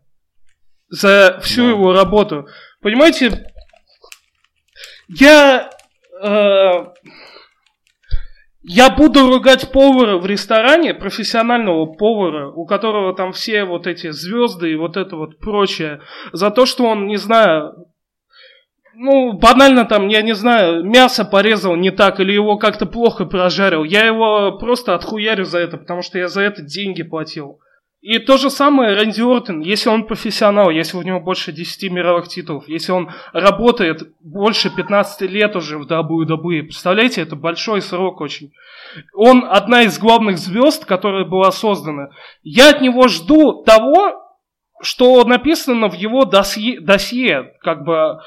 За всю да. его работу. Понимаете, я... Э, я буду ругать повара в ресторане, профессионального повара, у которого там все вот эти звезды и вот это вот прочее, за то, что он, не знаю, ну, банально там, я не знаю, мясо порезал не так или его как-то плохо прожарил. Я его просто отхуярю за это, потому что я за это деньги платил. И то же самое Рэнди Ортон, если он профессионал, если у него больше 10 мировых титулов, если он работает больше 15 лет уже в WWE, представляете, это большой срок очень. Он одна из главных звезд, которая была создана. Я от него жду того, что написано в его досье, досье как бы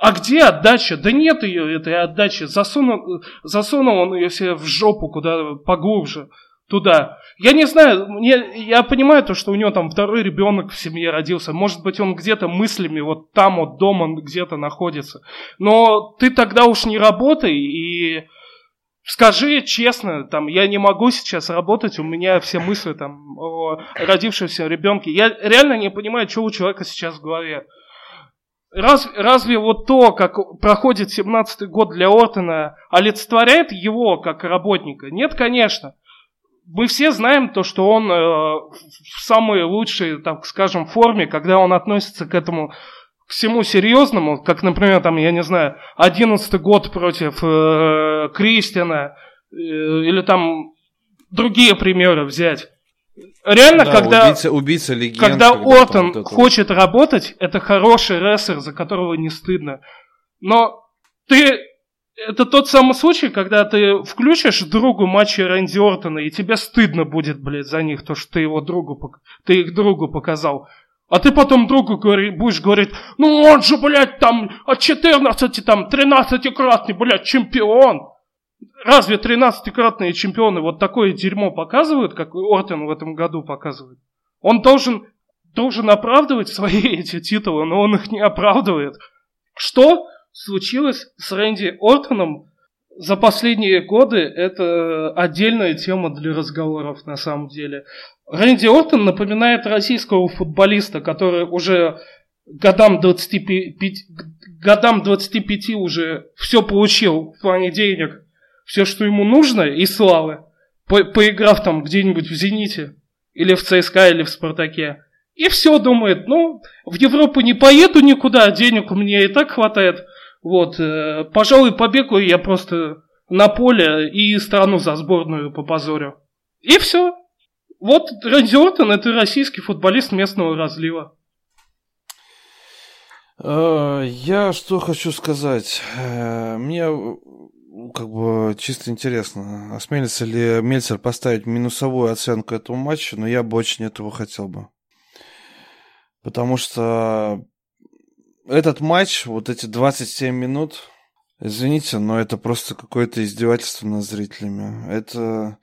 а где отдача? Да нет ее, этой отдачи. Засунул, засунул он ее себе в жопу куда поглубже, туда. Я не знаю, мне, я понимаю то, что у него там второй ребенок в семье родился. Может быть, он где-то мыслями вот там вот дома где-то находится. Но ты тогда уж не работай и скажи честно, там, я не могу сейчас работать, у меня все мысли там о родившемся ребенке. Я реально не понимаю, что у человека сейчас в голове. Раз, разве вот то, как проходит 17-й год для Ортона, олицетворяет его как работника? Нет, конечно. Мы все знаем то, что он э, в самой лучшей, так скажем, форме, когда он относится к этому всему серьезному, как, например, там, я не знаю, 11 год против э, Кристиана, э, или там другие примеры взять. Реально, да, когда, убийца, убийца легенд, когда, когда Ортон вот хочет работать, это хороший рестлер, за которого не стыдно. Но ты... Это тот самый случай, когда ты включишь другу матчи Рэнди Ортона, и тебе стыдно будет, блядь, за них, то, что ты его другу, ты их другу показал. А ты потом другу говори, будешь говорить, ну он же, блядь, там от 14, там, 13-кратный, блядь, чемпион. Разве 13-кратные чемпионы вот такое дерьмо показывают, как Ортон в этом году показывает? Он должен, должен оправдывать свои (laughs) эти титулы, но он их не оправдывает. Что случилось с Рэнди Ортоном за последние годы, это отдельная тема для разговоров на самом деле. Рэнди Ортон напоминает российского футболиста, который уже годам 25, годам 25 уже все получил в плане денег, все, что ему нужно, и славы, по поиграв там где-нибудь в «Зените», или в ЦСКА, или в «Спартаке». И все думает, ну, в Европу не поеду никуда, денег у меня и так хватает. Вот, э, пожалуй, побегаю я просто на поле и страну за сборную попозорю. И все. Вот Рэнди Ортон это российский футболист местного разлива. Э, я что хочу сказать. Э, мне как бы чисто интересно, осмелится ли Мельцер поставить минусовую оценку этому матчу, но я бы очень этого хотел бы. Потому что этот матч, вот эти 27 минут, извините, но это просто какое-то издевательство над зрителями. Это,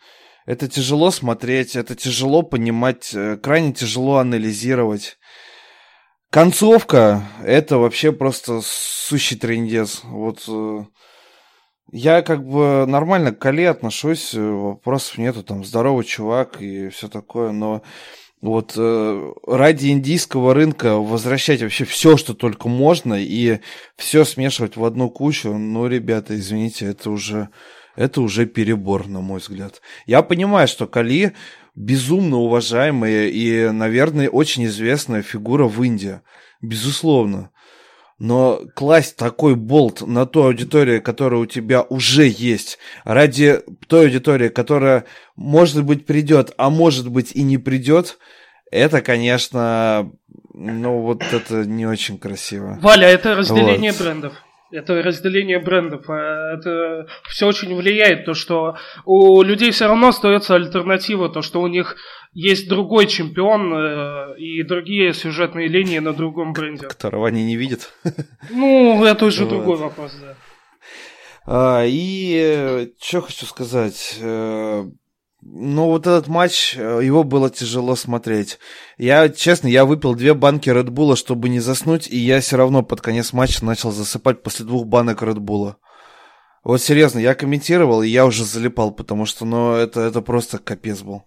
это тяжело смотреть, это тяжело понимать, э, крайне тяжело анализировать. Концовка – это вообще просто сущий трендец. Вот э, я как бы нормально к Кале отношусь, э, вопросов нету, там, здоровый чувак и все такое, но вот э, ради индийского рынка возвращать вообще все, что только можно, и все смешивать в одну кучу, ну, ребята, извините, это уже, это уже перебор, на мой взгляд. Я понимаю, что Кали безумно уважаемая и, наверное, очень известная фигура в Индии, безусловно. Но класть такой болт на ту аудиторию, которая у тебя уже есть, ради той аудитории, которая, может быть, придет, а может быть и не придет, это, конечно, ну вот это не очень красиво. Валя, это разделение вот. брендов. Это разделение брендов. А это все очень влияет, то, что у людей все равно остается альтернатива, то, что у них есть другой чемпион э, и другие сюжетные линии на другом бренде. Которого они не видят. (laughs) Ну, это уже вот. другой вопрос, да. А, и э, что хочу сказать. Э, ну, вот этот матч, его было тяжело смотреть. Я, честно, я выпил две банки Редбула, чтобы не заснуть, и я все равно под конец матча начал засыпать после двух банок Редбула. Вот серьезно, я комментировал, и я уже залипал, потому что, ну, это, это просто капец был.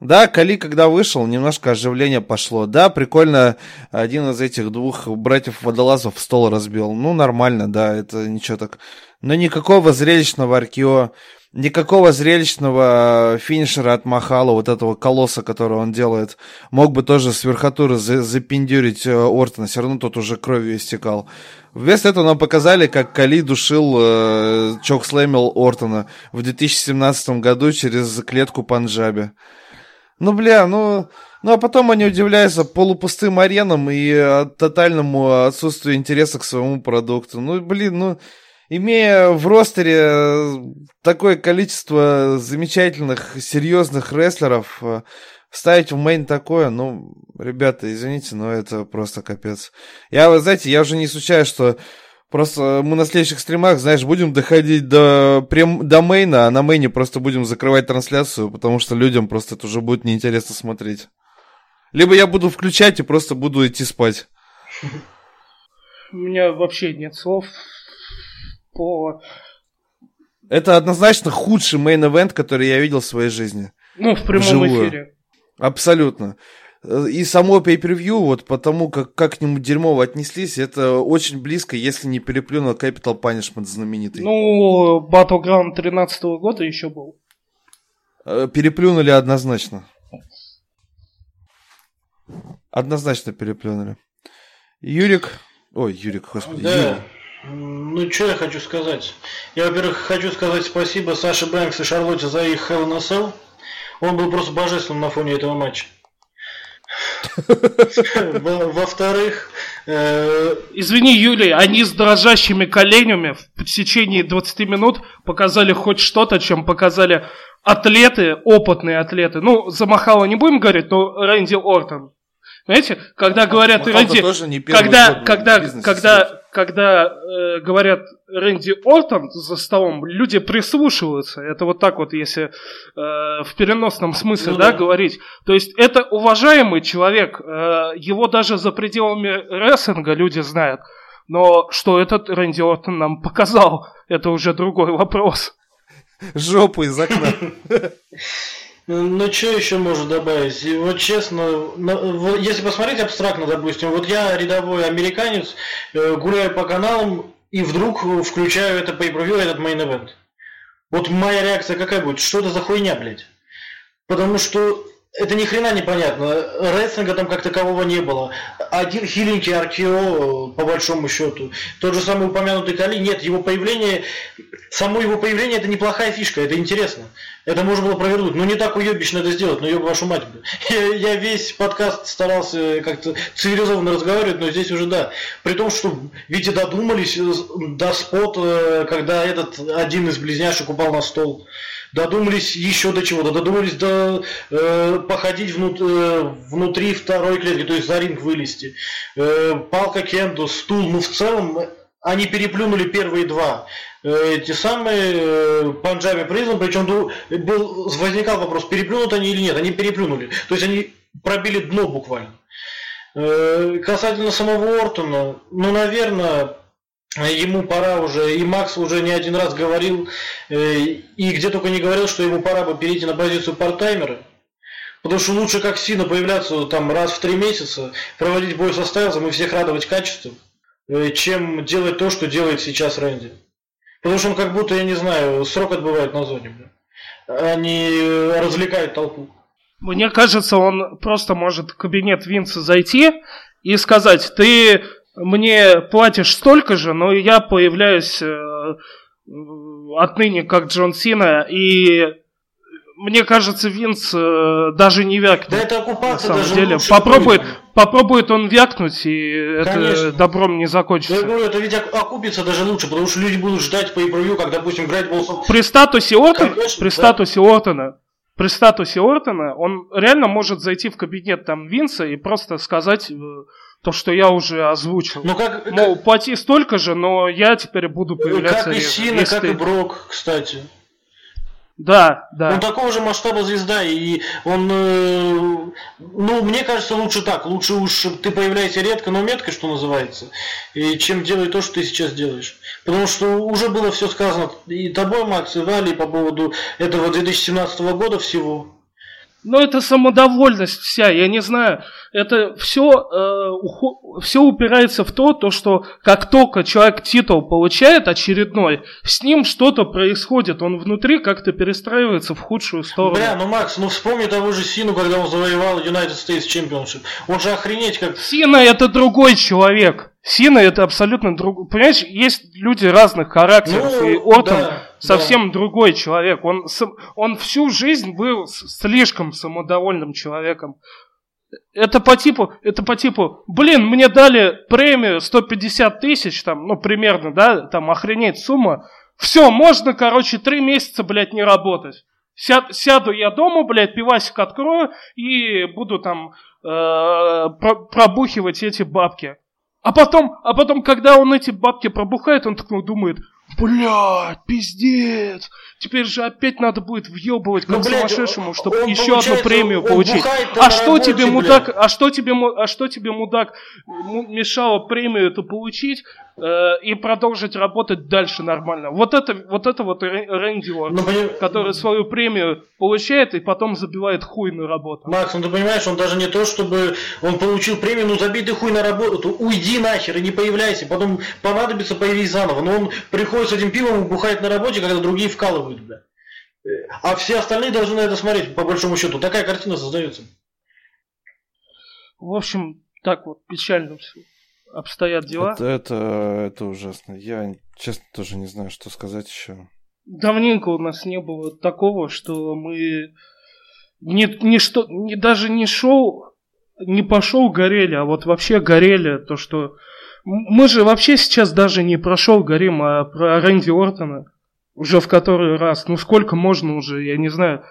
Да, Кали, когда вышел, немножко оживление пошло. Да, прикольно, один из этих двух братьев-водолазов стол разбил. Ну, нормально, да, это ничего так. Но никакого зрелищного аркео, никакого зрелищного финишера от Махала, вот этого колосса, который он делает, мог бы тоже с верхотуры запиндюрить э, Ортона, все равно тот уже кровью истекал. Вместо этого нам показали, как Кали душил, э, чокслэмил Ортона в 2017 году через клетку Панджаби. Ну, бля, ну... Ну, а потом они удивляются полупустым аренам и э, тотальному отсутствию интереса к своему продукту. Ну, блин, ну... Имея в ростере э, такое количество замечательных, серьезных рестлеров, э, ставить в мейн такое, ну, ребята, извините, но это просто капец. Я, вы знаете, я уже не случаю, что просто мы на следующих стримах, знаешь, будем доходить до, прям, до main а, а на main е просто будем закрывать трансляцию, потому что людям просто это уже будет неинтересно смотреть. Либо я буду включать и просто буду идти спать. У меня вообще нет слов по... Это однозначно худший main event, который я видел в своей жизни. Ну, в прямом Вживую. эфире. Абсолютно. И само pay-per-view, вот потому как, как к нему дерьмово отнеслись, это очень близко, если не переплюнул Capital Punishment знаменитый. Ну, Battleground 13 года еще был. Э, переплюнули однозначно. Однозначно переплюнули. Юрик... Ой, Юрик, господи. Да. Юрик. Ну, что я хочу сказать? Я, во-первых, хочу сказать спасибо Саше Бэнкс и Шарлотте за их Hell in a Cell. Он был просто божественным на фоне этого матча. (laughs) Во-вторых... Э, Извини, Юлий, они с дрожащими коленями в течение 20 минут показали хоть что-то, чем показали атлеты, опытные атлеты. Ну, за Махала не будем говорить, но Рэнди Ортон. Знаете, когда говорят Рэнди... Когда, когда, когда, когда э, говорят Рэнди Ортон за столом, люди прислушиваются. Это вот так вот, если э, в переносном смысле, ну, да, да, говорить. То есть это уважаемый человек. Э, его даже за пределами рестлинга люди знают. Но что этот Рэнди Ортон нам показал, это уже другой вопрос. Жопу из окна. (laughs) Ну, что еще можно добавить? И вот честно, если посмотреть абстрактно, допустим, вот я рядовой американец, э, гуляю по каналам и вдруг включаю это pay per этот main event. Вот моя реакция какая будет? Что это за хуйня, блядь? Потому что это ни хрена непонятно. Рестлинга там как такового не было. Один хиленький Аркео, по большому счету. Тот же самый упомянутый Кали, нет, его появление, само его появление это неплохая фишка, это интересно. Это можно было провернуть. Ну не так уебично это сделать, но еб вашу мать. (laughs) Я, я весь подкаст старался как-то цивилизованно разговаривать, но здесь уже да. При том, что видите, додумались э, до спота, когда этот один из близняшек упал на стол додумались еще до чего-то, додумались до э, походить внут, э, внутри второй клетки, то есть за ринг вылезти. Э, палка кенду, стул, ну в целом они переплюнули первые два. Э, эти самые э, Панджаби Призм, причем был, возникал вопрос, переплюнут они или нет, они переплюнули. То есть они пробили дно буквально. Э, касательно самого Ортона, ну, наверное, ему пора уже, и Макс уже не один раз говорил, э, и где только не говорил, что ему пора бы перейти на позицию партаймера. Потому что лучше как Сина появляться там раз в три месяца, проводить бой со Стайлзом и всех радовать качеством, э, чем делать то, что делает сейчас Рэнди. Потому что он как будто, я не знаю, срок отбывает на зоне. Они а развлекают толпу. Мне кажется, он просто может в кабинет Винса зайти и сказать, ты мне платишь столько же, но я появляюсь э, отныне как Джон Сина, и мне кажется, Винс э, даже не вякнет. Да это оккупация на самом деле. Попробует, попробует он вякнуть, и Конечно. это добром не закончится. Я говорю, это ведь окупится даже лучше, потому что люди будут ждать по превью, как, допустим, Грейт Болсон. При статусе Ортона, при да. статусе Ортона, при статусе Ортона, он реально может зайти в кабинет там Винса и просто сказать э, то, что я уже озвучил. Ну, как, Мол, как... плати столько же, но я теперь буду появляться Как и Сина, как и Брок, кстати. Да, да. Он такого же масштаба звезда, и он, э, ну, мне кажется, лучше так. Лучше уж ты появляешься редко, но метко, что называется, и чем делай то, что ты сейчас делаешь. Потому что уже было все сказано и тобой, Макс, и Вали по поводу этого 2017 года всего. Но это самодовольность вся, я не знаю. Это все, э, ухо, все упирается в то, то, что как только человек титул получает очередной, с ним что-то происходит. Он внутри как-то перестраивается в худшую сторону. Бля, ну Макс, ну вспомни того же Сину, когда он завоевал United States Championship. Он же охренеть как... Сина это другой человек. Сина это абсолютно другой. Понимаешь, есть люди разных характеров. Ну, и Ортон да, совсем да. другой человек. Он, он всю жизнь был слишком самодовольным человеком. Это по типу, это по типу, блин, мне дали премию 150 тысяч, там, ну, примерно, да, там, охренеть сумма. Все, можно, короче, три месяца, блядь, не работать. Сяд, сяду я дома, блядь, пивасик открою и буду там э, пробухивать эти бабки. А потом, а потом, когда он эти бабки пробухает, он такой думает, блядь, пиздец, теперь же опять надо будет въебывать как ну, сумасшедшему, чтобы еще одну премию получить. А что работе, тебе, мудак, а что тебе, а что тебе, мудак, мешало премию эту получить, Э, и продолжить работать дальше нормально. Вот это вот, это вот Рэнди Уорд, ну, поним... который свою премию получает и потом забивает хуй на работу. Макс, ну ты понимаешь, он даже не то, чтобы он получил премию, ну забей ты хуй на работу, уйди нахер и не появляйся, потом понадобится появись заново. Но он приходит с этим пивом, бухает на работе, когда другие вкалывают, бля. А все остальные должны на это смотреть, по большому счету. Такая картина создается. В общем, так вот, печально все обстоят дела. Это, это, это ужасно. Я, честно, тоже не знаю, что сказать еще. Давненько у нас не было такого, что мы не, не что, не, даже не шоу, не по шоу горели, а вот вообще горели. То, что мы же вообще сейчас даже не про шоу горим, а про Рэнди Ортона. Уже в который раз. Ну сколько можно уже, я не знаю.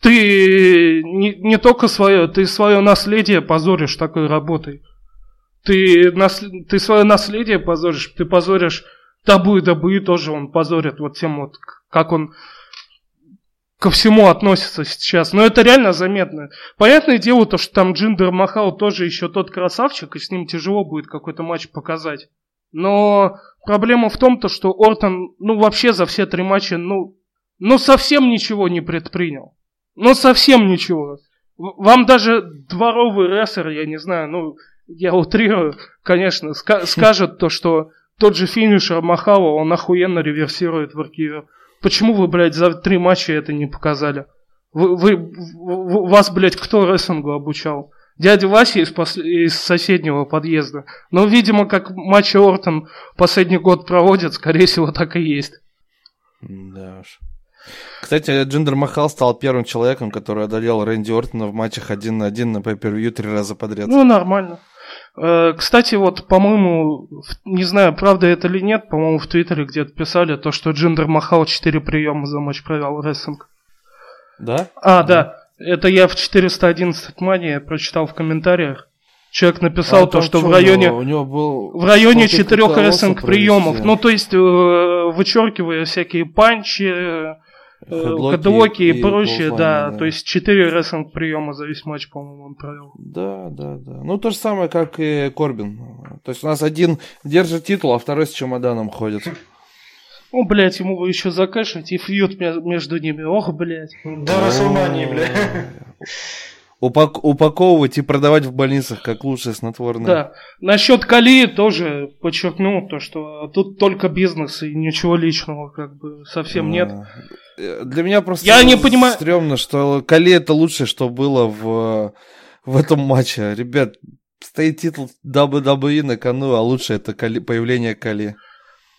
Ты не, не только свое, ты свое наследие позоришь такой работой. Ты, нас, ты свое наследие позоришь, ты позоришь табу и дабы тоже он позорит вот тем вот, как он ко всему относится сейчас. Но это реально заметно. Понятное дело, то, что там Джиндер Махал тоже еще тот красавчик, и с ним тяжело будет какой-то матч показать. Но проблема в том, то, что Ортон, ну, вообще за все три матча, ну, ну, совсем ничего не предпринял. Ну, совсем ничего. Вам даже дворовый рестлер, я не знаю, ну, я утрирую, конечно, ска- скажет то, что тот же финишер Махава, он охуенно реверсирует в архиве. Почему вы, блядь, за три матча это не показали? Вы, вы, вы вас, блядь, кто рестлингу обучал? Дядя Вася из, пос... из соседнего подъезда. Но, видимо, как матчи Ортон последний год проводит, скорее всего, так и есть. Да уж. Кстати, Джиндер Махал стал первым человеком, который одолел Рэнди Ортона в матчах один на один на pay три раза подряд. Ну, нормально. Э, кстати, вот, по-моему, не знаю, правда это или нет, по-моему, в Твиттере где-то писали то, что Джиндер Махал 4 приема за матч провел рестлинг. Да? А, да. да. Это я в 411 Mania прочитал в комментариях. Человек написал а то, что в районе, у него был в районе четырех рестлинг приемов. Ну, то есть, э, вычеркивая всякие панчи, Хедлоки и, и прочее, да, да. То есть 4 рестлинг приема за весь матч, по-моему, он провел. Да, да, да. Ну, то же самое, как и Корбин. То есть у нас один держит титул, а второй с чемоданом ходит. Ну, блядь, ему бы еще закашивать и фьют между ними. Ох, блядь. Да, Расселмании, блядь. Упак- упаковывать и продавать в больницах как лучшее снотворное. Да. Насчет Кали тоже подчеркну то, что тут только бизнес и ничего личного как бы совсем нет. Для меня просто Я не понимаю... стрёмно, что Кали это лучшее, что было в, в этом матче. Ребят, стоит титул WWE на кону, а лучше это Кали, появление Кали.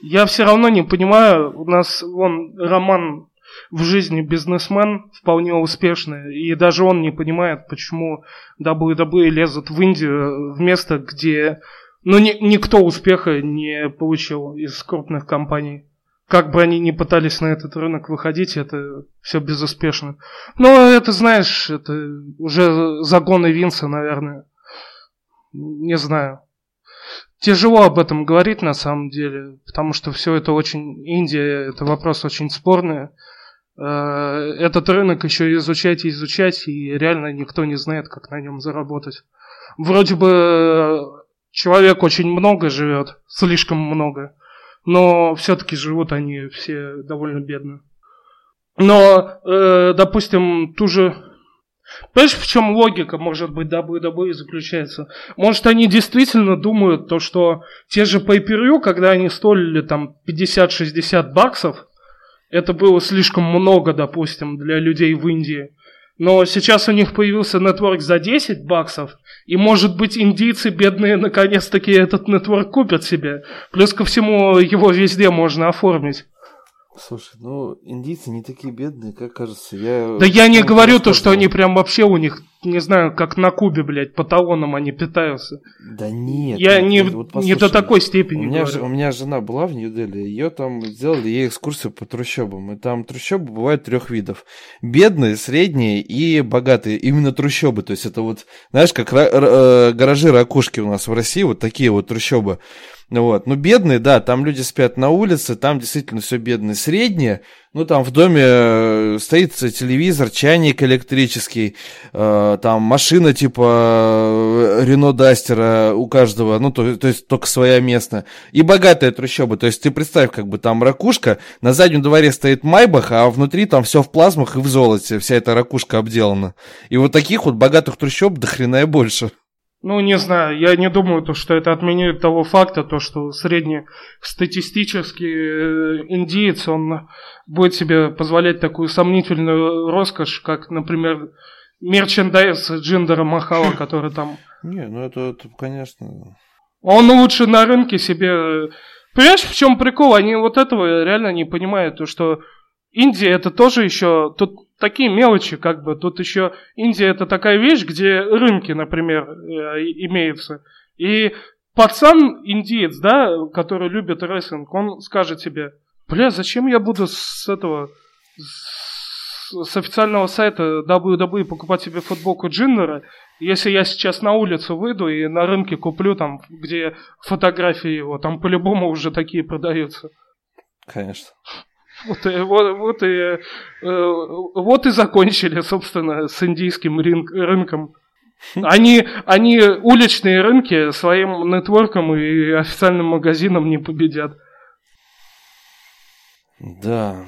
Я все равно не понимаю, у нас вон Роман в жизни бизнесмен вполне успешный, и даже он не понимает, почему WWE лезут в Индию в место, где ну, ни, никто успеха не получил из крупных компаний как бы они ни пытались на этот рынок выходить, это все безуспешно. Но это, знаешь, это уже загоны Винса, наверное. Не знаю. Тяжело об этом говорить на самом деле, потому что все это очень... Индия, это вопрос очень спорный. Э, этот рынок еще изучать и изучать, и реально никто не знает, как на нем заработать. Вроде бы человек очень много живет, слишком много, но все-таки живут они все довольно бедно. Но, э, допустим, ту же Понимаешь, в чем логика, может быть, WWE заключается? Может, они действительно думают то, что те же pay per когда они стоили там 50-60 баксов, это было слишком много, допустим, для людей в Индии. Но сейчас у них появился нетворк за 10 баксов, и, может быть, индийцы бедные наконец-таки этот нетворк купят себе. Плюс ко всему, его везде можно оформить. Слушай, ну, индийцы не такие бедные, как кажется. Я да я не говорю то, что они прям вообще у них, не знаю, как на Кубе, блядь, по талонам они питаются. Да нет. Я нет, не, вот не до такой степени у меня, говорю. у меня жена была в Нью-Дели, ее там сделали ей экскурсию по трущобам. И там трущобы бывают трех видов. Бедные, средние и богатые. Именно трущобы. То есть это вот, знаешь, как э, гаражи-ракушки у нас в России, вот такие вот трущобы. Вот. Ну, бедные, да, там люди спят на улице, там действительно все бедные. Средние, ну, там в доме э, стоит телевизор, чайник электрический, э, там машина типа Рено Дастера у каждого, ну, то, то есть только своя местная. И богатая трущоба, то есть ты представь, как бы там ракушка, на заднем дворе стоит Майбах, а внутри там все в плазмах и в золоте, вся эта ракушка обделана. И вот таких вот богатых трущоб до хрена и больше. Ну, не знаю, я не думаю, то, что это отменяет того факта, то, что среднестатистический э, индиец, он будет себе позволять такую сомнительную роскошь, как, например, мерчендайз Джиндера Махала, (laughs) который там... Не, ну это, это, конечно... Он лучше на рынке себе... Понимаешь, в чем прикол? Они вот этого реально не понимают, то, что Индия это тоже еще... Тут такие мелочи, как бы. Тут еще Индия это такая вещь, где рынки, например, э, имеются. И пацан индиец, да, который любит рестлинг, он скажет себе, бля, зачем я буду с этого, с, с официального сайта WWE покупать себе футболку Джиннера, если я сейчас на улицу выйду и на рынке куплю там, где фотографии его, там по-любому уже такие продаются. Конечно. Вот, вот, вот, и, э, вот и закончили, собственно, с индийским рынк, рынком. (laughs) Они, они уличные рынки своим нетворком и официальным магазином не победят. Да.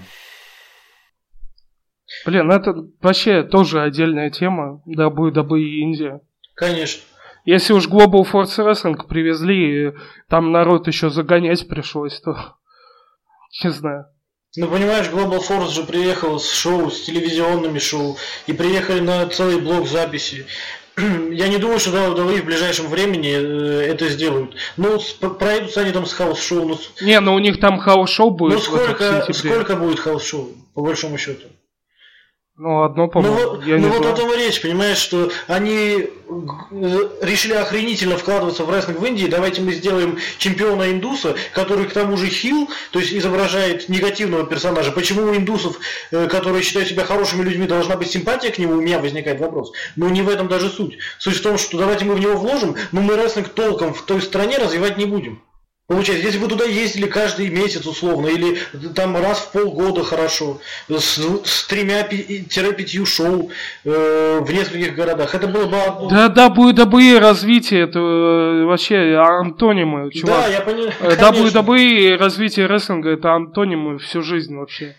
Блин, это вообще тоже отдельная тема. Да, будет дабы и Индия. Конечно. Если уж Global Force Wrestling привезли, и там народ еще загонять пришлось, то (laughs) не знаю. Ну, понимаешь, Global Force же приехал с шоу, с телевизионными шоу, и приехали на целый блок записи. (clears throat) Я не думаю, что WWE в ближайшем времени э, это сделают. Ну, проедутся они там с house show. Ну, не, ну у них там house show будет. Ну, сколько, сколько будет house show, по большому счету? Ну, одно, по-моему. Ну, ну вот о том и речь, понимаешь, что они э, решили охренительно вкладываться в рестлинг в Индии. Давайте мы сделаем чемпиона индуса, который к тому же heel, то есть изображает негативного персонажа. Почему у индусов, э, которые считают себя хорошими людьми, должна быть симпатия к нему? У меня возникает вопрос. Но не в этом даже суть. Суть в том, что давайте мы в него вложим, но мы рестлинг толком в той стране развивать не будем. Получается, если бы туда ездили каждый месяц условно, или там раз в полгода хорошо, с, с тремя-пятью шоу э, в нескольких городах, это было бы... Да, да, будет WWE развитие, это э, вообще антонимы, чувак. Да, я понимаю. Да, будет WWE развитие рестлинга, это антонимы всю жизнь вообще.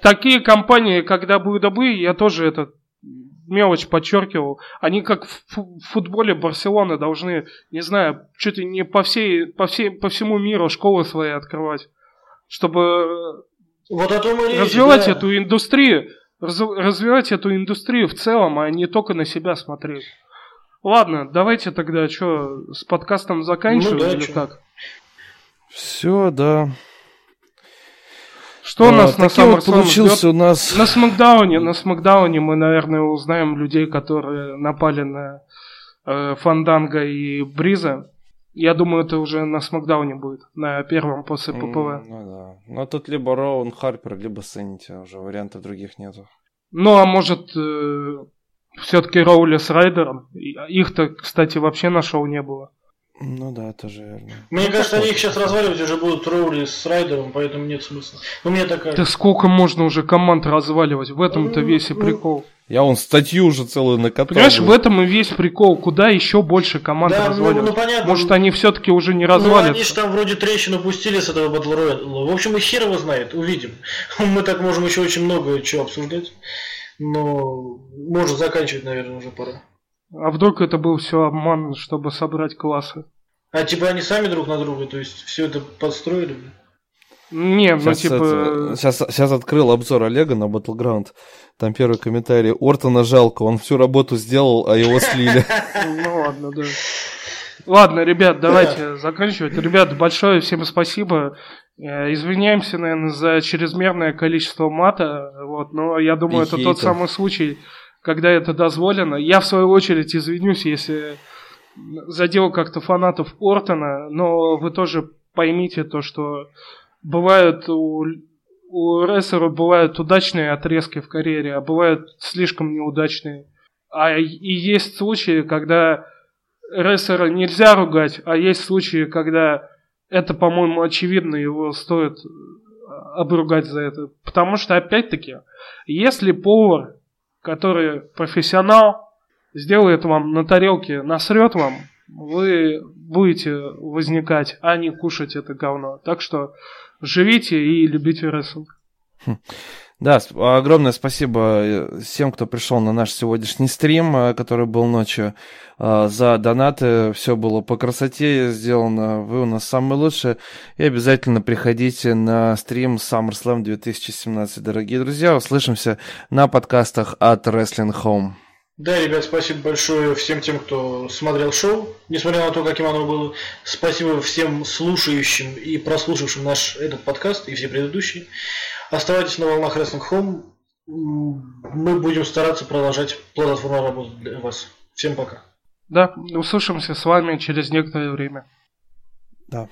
Такие компании, когда будет WWE, я тоже это мелочь подчеркивал. Они как в футболе Барселоны должны, не знаю, чуть ли не по всей, по всей, по всему миру школы свои открывать, чтобы вот это развивать да. эту индустрию, развивать эту индустрию в целом, а не только на себя смотреть. Ладно, давайте тогда что, с подкастом заканчиваем ну, да, или чё? как? Все, да. Что а, у нас на самом вот получился ждет? у нас... На Смакдауне, на Смакдауне мы, наверное, узнаем людей, которые напали на э, Фанданга и Бриза. Я думаю, это уже на Смакдауне будет, на первом после ППВ. Mm, ну да. Но тут либо Роун Харпер, либо Сэнити, уже вариантов других нету. Ну, а может, э, все-таки Роули с Райдером? Их-то, кстати, вообще на шоу не было. Ну да, тоже верно. Мне ну, кажется, они их сейчас разваливать уже будут Роули с Райдером, поэтому нет смысла. Ну, мне такая... Да сколько можно уже команд разваливать? В этом-то весь и прикол. Я вон статью уже целую накатал. Понимаешь, в этом и весь прикол. Куда еще больше команд да, разваливать? Ну, ну, понятно. Может, они все-таки уже не развалятся? Ну, они же там вроде трещину пустили с этого Battle Royale. В общем, и хер его знает, увидим. (laughs) Мы так можем еще очень много чего обсуждать. Но можно заканчивать, наверное, уже пора. А вдруг это был все обман, чтобы собрать классы? А типа они сами друг на друга, то есть все это подстроили? Не, ну типа... Это, сейчас, сейчас открыл обзор Олега на Battleground. Там первый комментарий. Ортона жалко, он всю работу сделал, а его слили. (laughs) Ну ладно, да. Ладно, ребят, давайте заканчивать. Ребят, большое всем спасибо. Э, извиняемся, наверное, за чрезмерное количество мата. Вот, но я думаю, это тот самый случай, когда это дозволено. Я, в свою очередь, извинюсь, если задел как-то фанатов Ортона, но вы тоже поймите то, что бывают у, у рестлеров бывают удачные отрезки в карьере, а бывают слишком неудачные. А и есть случаи, когда рестлера нельзя ругать, а есть случаи, когда это, по-моему, очевидно, его стоит обругать за это. Потому что, опять-таки, если повар который профессионал, сделает вам на тарелке, насрет вам, вы будете возникать, а не кушать это говно. Так что живите и любите рестлинг. Да, огромное спасибо э, всем, кто пришел на наш сегодняшний стрим, э, который был ночью, э, за донаты. Все было по красоте сделано. Вы у нас самые лучшие. И обязательно приходите на стрим SummerSlam 2017, дорогие друзья. Услышимся на подкастах от Wrestling Home. Да, ребят, спасибо большое всем тем, кто смотрел шоу, несмотря на то, каким оно было. Спасибо всем слушающим и прослушавшим наш этот подкаст и все предыдущие. Оставайтесь на волнах Wrestling Home. Мы будем стараться продолжать плодотворную работу для вас. Всем пока. Да, услышимся с вами через некоторое время. Да.